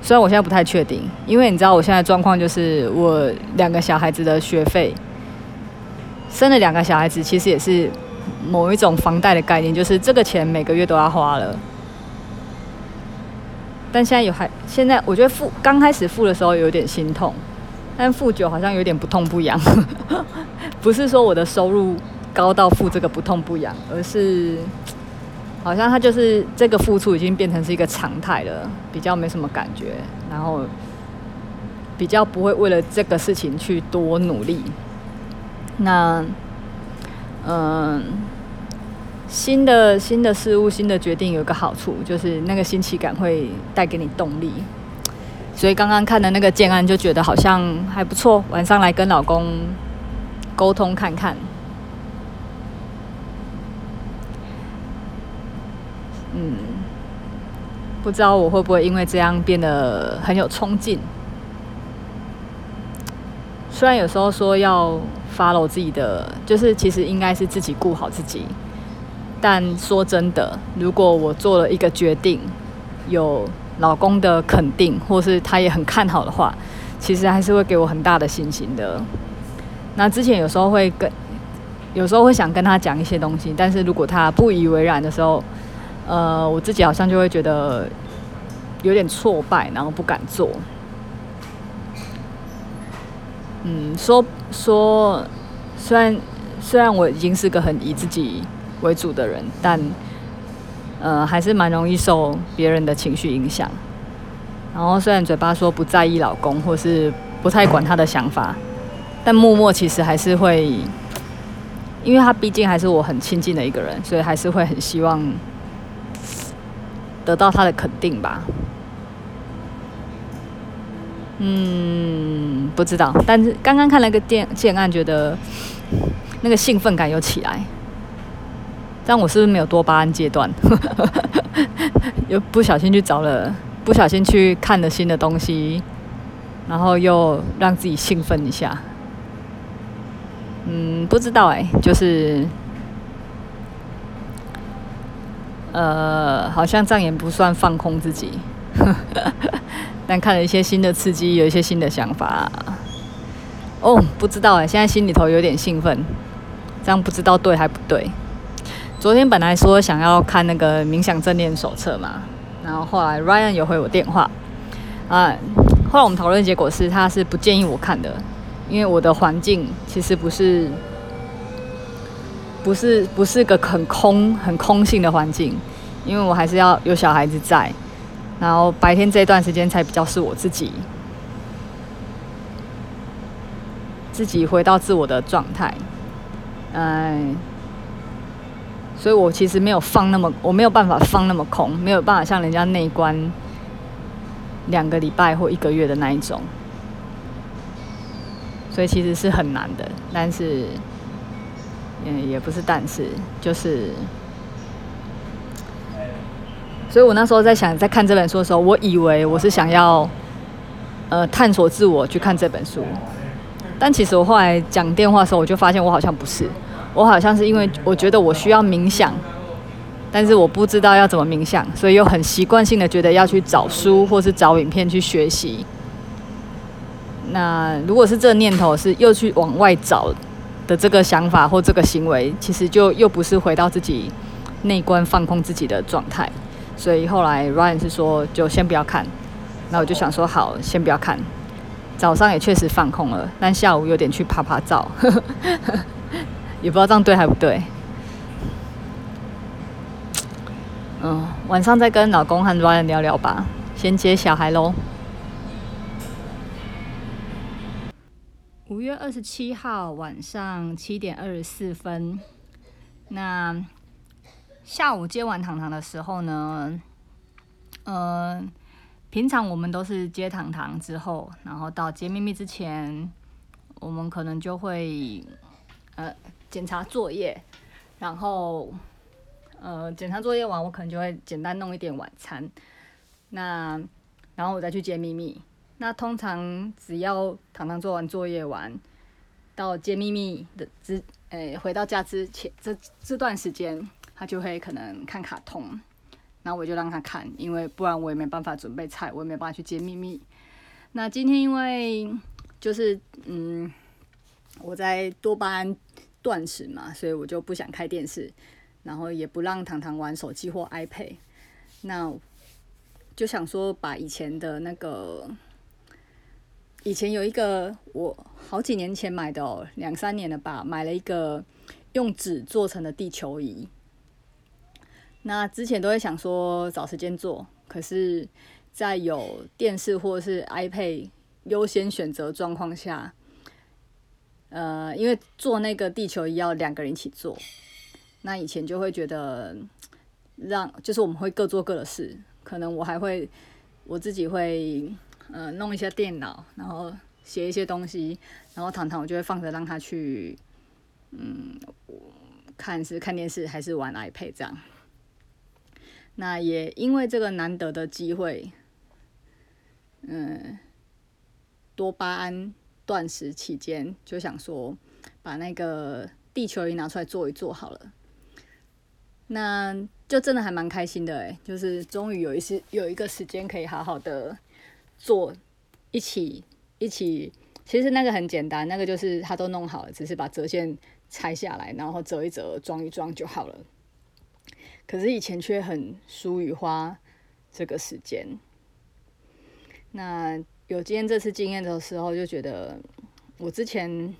虽然我现在不太确定，因为你知道我现在状况就是我两个小孩子的学费，生了两个小孩子，其实也是某一种房贷的概念，就是这个钱每个月都要花了。但现在有还，现在我觉得付刚开始付的时候有点心痛，但付九好像有点不痛不痒。不是说我的收入高到付这个不痛不痒，而是。好像他就是这个付出已经变成是一个常态了，比较没什么感觉，然后比较不会为了这个事情去多努力。那，嗯，新的新的事物、新的决定有一个好处，就是那个新奇感会带给你动力。所以刚刚看的那个建安就觉得好像还不错，晚上来跟老公沟通看看。嗯，不知道我会不会因为这样变得很有冲劲。虽然有时候说要 follow 自己的，就是其实应该是自己顾好自己。但说真的，如果我做了一个决定，有老公的肯定，或是他也很看好的话，其实还是会给我很大的信心的。那之前有时候会跟，有时候会想跟他讲一些东西，但是如果他不以为然的时候，呃，我自己好像就会觉得有点挫败，然后不敢做。嗯，说说，虽然虽然我已经是个很以自己为主的人，但呃，还是蛮容易受别人的情绪影响。然后虽然嘴巴说不在意老公，或是不太管他的想法，但默默其实还是会，因为他毕竟还是我很亲近的一个人，所以还是会很希望得到他的肯定吧。嗯，不知道，但是刚刚看了个电建案，觉得那个兴奋感有起来。这样我是不是没有多巴胺阶段？又不小心去找了，不小心去看了新的东西，然后又让自己兴奋一下。嗯，不知道哎，就是，呃，好像这样也不算放空自己。但看了一些新的刺激，有一些新的想法。哦，不知道哎，现在心里头有点兴奋，这样不知道对还不对。昨天本来说想要看那个冥想正念手册嘛，然后后来 Ryan 有回我电话，啊，后来我们讨论结果是他是不建议我看的，因为我的环境其实不是，不是不是个很空很空性的环境，因为我还是要有小孩子在。然后白天这段时间才比较是我自己，自己回到自我的状态，嗯，所以我其实没有放那么，我没有办法放那么空，没有办法像人家内观两个礼拜或一个月的那一种，所以其实是很难的。但是，嗯，也不是但是，就是。所以我那时候在想，在看这本书的时候，我以为我是想要，呃，探索自我去看这本书，但其实我后来讲电话的时候，我就发现我好像不是，我好像是因为我觉得我需要冥想，但是我不知道要怎么冥想，所以又很习惯性的觉得要去找书或是找影片去学习。那如果是这个念头是又去往外找的这个想法或这个行为，其实就又不是回到自己内观放空自己的状态。所以后来 Ryan 是说，就先不要看。那我就想说，好，先不要看。早上也确实放空了，但下午有点去趴趴走，也不知道这样对还不对。嗯，晚上再跟老公和 Ryan 聊聊吧。先接小孩喽。五月二十七号晚上七点二十四分，那。下午接完糖糖的时候呢，呃，平常我们都是接糖糖之后，然后到接咪咪之前，我们可能就会呃检查作业，然后呃检查作业完，我可能就会简单弄一点晚餐，那然后我再去接咪咪。那通常只要糖糖做完作业完，到接咪咪的之，呃，回到家之前这这段时间。他就会可能看卡通，那我就让他看，因为不然我也没办法准备菜，我也没办法去接咪咪。那今天因为就是嗯，我在多巴胺断食嘛，所以我就不想开电视，然后也不让糖糖玩手机或 iPad。那就想说把以前的那个，以前有一个我好几年前买的，两三年了吧，买了一个用纸做成的地球仪。那之前都会想说找时间做，可是，在有电视或是 iPad 优先选择状况下，呃，因为做那个地球仪要两个人一起做，那以前就会觉得让就是我们会各做各的事，可能我还会我自己会呃弄一下电脑，然后写一些东西，然后糖糖我就会放着让他去嗯看是看电视还是玩 iPad 这样。那也因为这个难得的机会，嗯，多巴胺断食期间，就想说把那个地球仪拿出来做一做好了。那就真的还蛮开心的诶，就是终于有一次有一个时间可以好好的做，一起一起。其实那个很简单，那个就是它都弄好了，只是把折线拆下来，然后折一折，装一装就好了。可是以前却很疏于花这个时间。那有今天这次经验的时候，就觉得我之前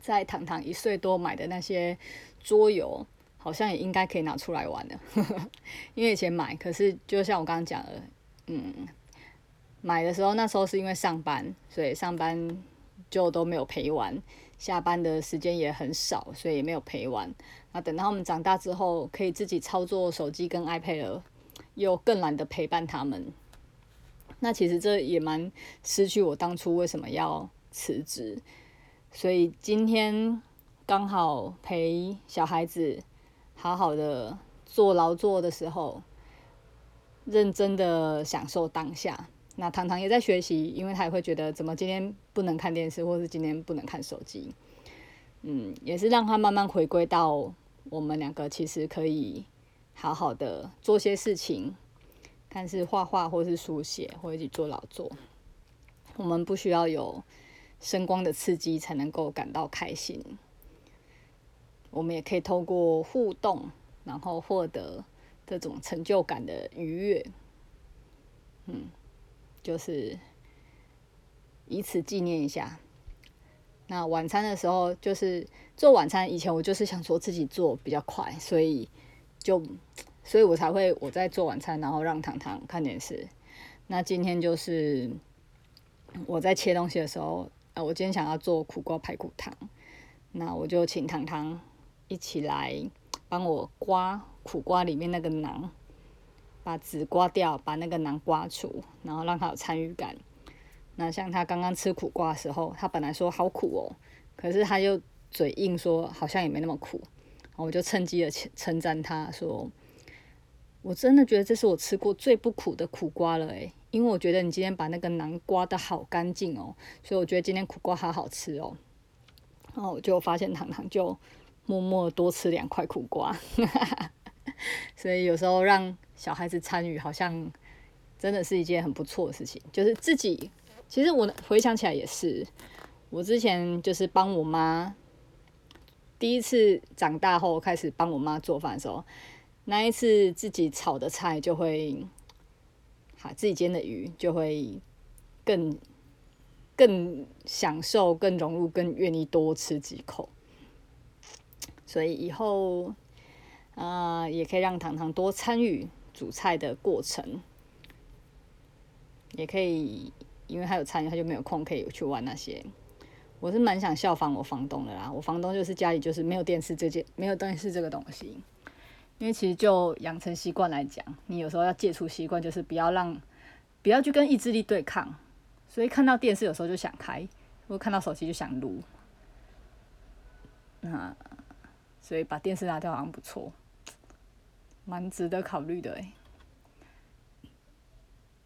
在堂堂一岁多买的那些桌游，好像也应该可以拿出来玩了。因为以前买，可是就像我刚刚讲的，嗯，买的时候那时候是因为上班，所以上班就都没有陪玩。下班的时间也很少，所以也没有陪玩。那等到他们长大之后，可以自己操作手机跟 iPad 了，又更懒得陪伴他们。那其实这也蛮失去我当初为什么要辞职。所以今天刚好陪小孩子好好的做劳作的时候，认真的享受当下。那糖糖也在学习，因为他也会觉得怎么今天不能看电视，或是今天不能看手机，嗯，也是让他慢慢回归到我们两个其实可以好好的做些事情，看是画画或是书写，或一起做劳作。我们不需要有声光的刺激才能够感到开心，我们也可以透过互动，然后获得这种成就感的愉悦，嗯。就是以此纪念一下。那晚餐的时候，就是做晚餐以前，我就是想说自己做比较快，所以就，所以我才会我在做晚餐，然后让糖糖看电视。那今天就是我在切东西的时候，呃，我今天想要做苦瓜排骨汤，那我就请糖糖一起来帮我刮苦瓜里面那个囊。把籽刮掉，把那个囊刮除，然后让他有参与感。那像他刚刚吃苦瓜的时候，他本来说好苦哦，可是他又嘴硬说好像也没那么苦。我就趁机的称赞他说：“我真的觉得这是我吃过最不苦的苦瓜了诶，因为我觉得你今天把那个囊刮的好干净哦，所以我觉得今天苦瓜好好吃哦。”然后我就发现糖糖就默默多吃两块苦瓜，所以有时候让。小孩子参与好像真的是一件很不错的事情，就是自己其实我回想起来也是，我之前就是帮我妈第一次长大后开始帮我妈做饭的时候，那一次自己炒的菜就会，哈，自己煎的鱼就会更更享受、更融入、更愿意多吃几口，所以以后啊、呃、也可以让糖糖多参与。煮菜的过程，也可以，因为他有参与，他就没有空可以去玩那些。我是蛮想效仿我房东的啦，我房东就是家里就是没有电视这件，没有电视这个东西。因为其实就养成习惯来讲，你有时候要戒除习惯，就是不要让，不要去跟意志力对抗。所以看到电视有时候就想开，或看到手机就想撸。那所以把电视拿掉好像不错。蛮值得考虑的诶，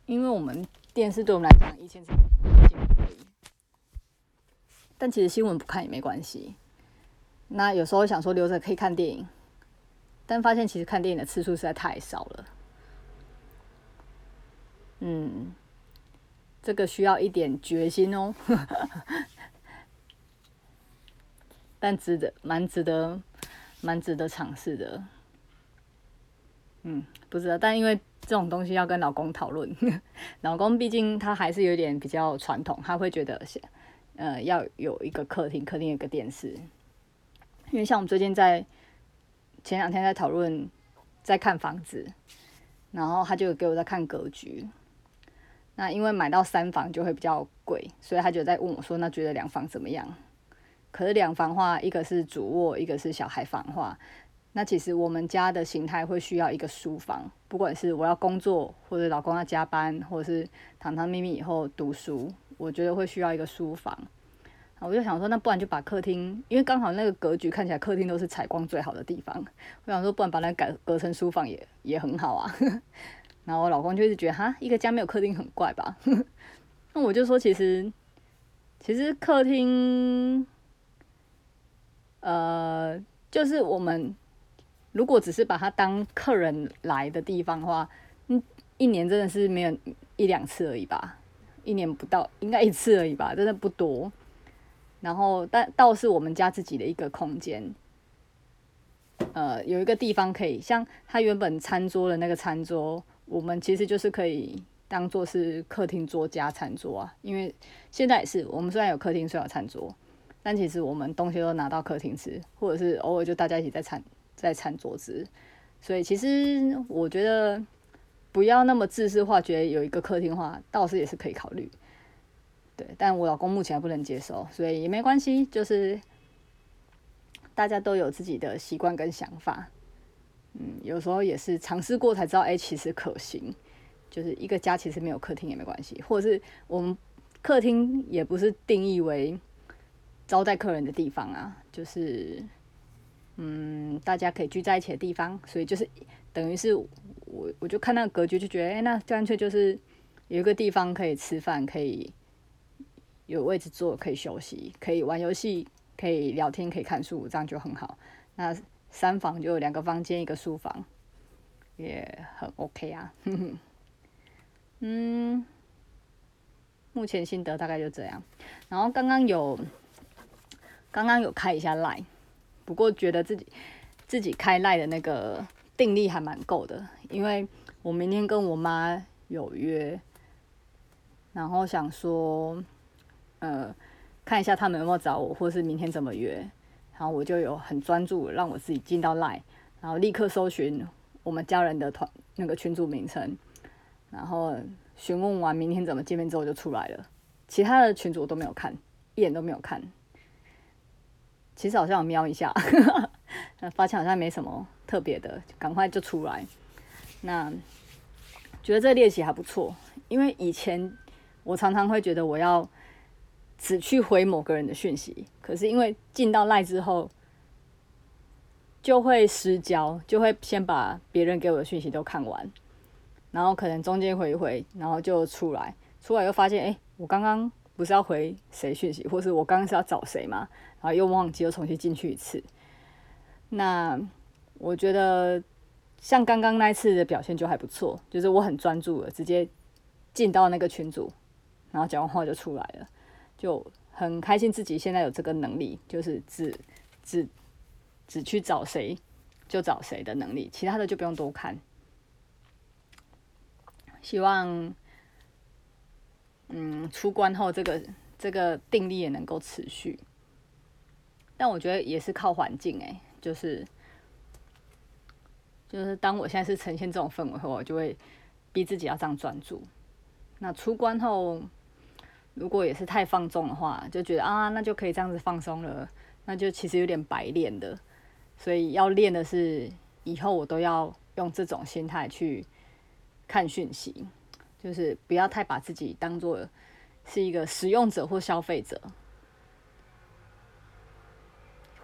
因为我们电视对我们来讲以前是，但其实新闻不看也没关系。那有时候想说留着可以看电影，但发现其实看电影的次数实在太少了。嗯，这个需要一点决心哦，但值得，蛮值得，蛮值得尝试的。嗯，不知道，但因为这种东西要跟老公讨论，老公毕竟他还是有点比较传统，他会觉得，呃，要有一个客厅，客厅有个电视。因为像我们最近在前两天在讨论，在看房子，然后他就给我在看格局。那因为买到三房就会比较贵，所以他就在问我说：“那觉得两房怎么样？”可是两房话，一个是主卧，一个是小孩房话。那其实我们家的形态会需要一个书房，不管是我要工作，或者老公要加班，或者是糖糖咪咪以后读书，我觉得会需要一个书房。我就想说，那不然就把客厅，因为刚好那个格局看起来客厅都是采光最好的地方，我想说，不然把它改隔成书房也也很好啊。然后我老公就一直觉得，哈，一个家没有客厅很怪吧？那我就说，其实其实客厅，呃，就是我们。如果只是把它当客人来的地方的话，嗯，一年真的是没有一两次而已吧，一年不到，应该一次而已吧，真的不多。然后，但倒是我们家自己的一个空间，呃有一个地方可以，像他原本餐桌的那个餐桌，我们其实就是可以当做是客厅桌加餐桌啊。因为现在也是，我们虽然有客厅，虽然有餐桌，但其实我们东西都拿到客厅吃，或者是偶尔就大家一起在餐在餐桌吃。所以其实我觉得不要那么自私化，觉得有一个客厅化倒是也是可以考虑。对，但我老公目前还不能接受，所以也没关系，就是。大家都有自己的习惯跟想法，嗯，有时候也是尝试过才知道，哎、其实可行。就是一个家其实没有客厅也没关系，或者是我们客厅也不是定义为招待客人的地方啊，就是嗯，大家可以聚在一起的地方。所以就是等于是我我就看那个格局，就觉得，哎、那干脆就是有一个地方可以吃饭，可以有位置坐，可以休息，可以玩游戏。可以聊天，可以看书，这样就很好。那三房就有两个房间，一个书房，也很 OK 啊。嗯，目前心得大概就这样。然后刚刚有，刚刚有开一下 Line，不过觉得自己自己开 Line 的那个定力还蛮够的，因为我明天跟我妈有约，然后想说，呃。看一下他们有没有找我，或是明天怎么约，然后我就有很专注，让我自己进到 Line，然后立刻搜寻我们家人的团那个群组名称，然后询问完明天怎么见面之后就出来了。其他的群组我都没有看，一眼都没有看。其实好像有瞄一下，发现好像没什么特别的，赶快就出来。那觉得这练习还不错，因为以前我常常会觉得我要。只去回某个人的讯息，可是因为进到赖之后，就会失焦，就会先把别人给我的讯息都看完，然后可能中间回一回，然后就出来，出来又发现，哎、我刚刚不是要回谁讯息，或是我刚刚是要找谁吗？然后又忘记，又重新进去一次。那我觉得像刚刚那次的表现就还不错，就是我很专注了，直接进到那个群组，然后讲完话就出来了。就很开心自己现在有这个能力，就是只只只去找谁就找谁的能力，其他的就不用多看。希望嗯出关后这个这个定力也能够持续，但我觉得也是靠环境哎，就是就是当我现在是呈现这种氛围后，我就会逼自己要这样专注。那出关后。如果也是太放纵的话，就觉得啊，那就可以这样子放松了，那就其实有点白练的。所以要练的是，以后我都要用这种心态去看讯息，就是不要太把自己当做是一个使用者或消费者，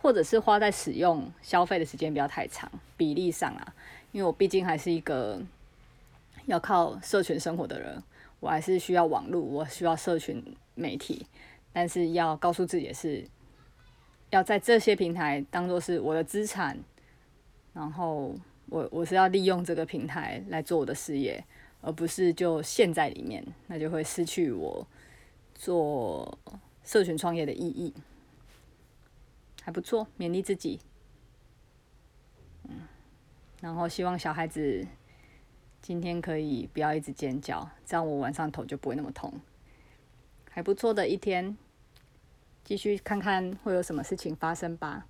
或者是花在使用消费的时间不要太长。比例上啊，因为我毕竟还是一个要靠社群生活的人。我还是需要网络，我需要社群媒体，但是要告诉自己的是，要在这些平台当做是我的资产，然后我我是要利用这个平台来做我的事业，而不是就陷在里面，那就会失去我做社群创业的意义。还不错，勉励自己，嗯，然后希望小孩子。今天可以不要一直尖叫，这样我晚上头就不会那么痛。还不错的一天，继续看看会有什么事情发生吧。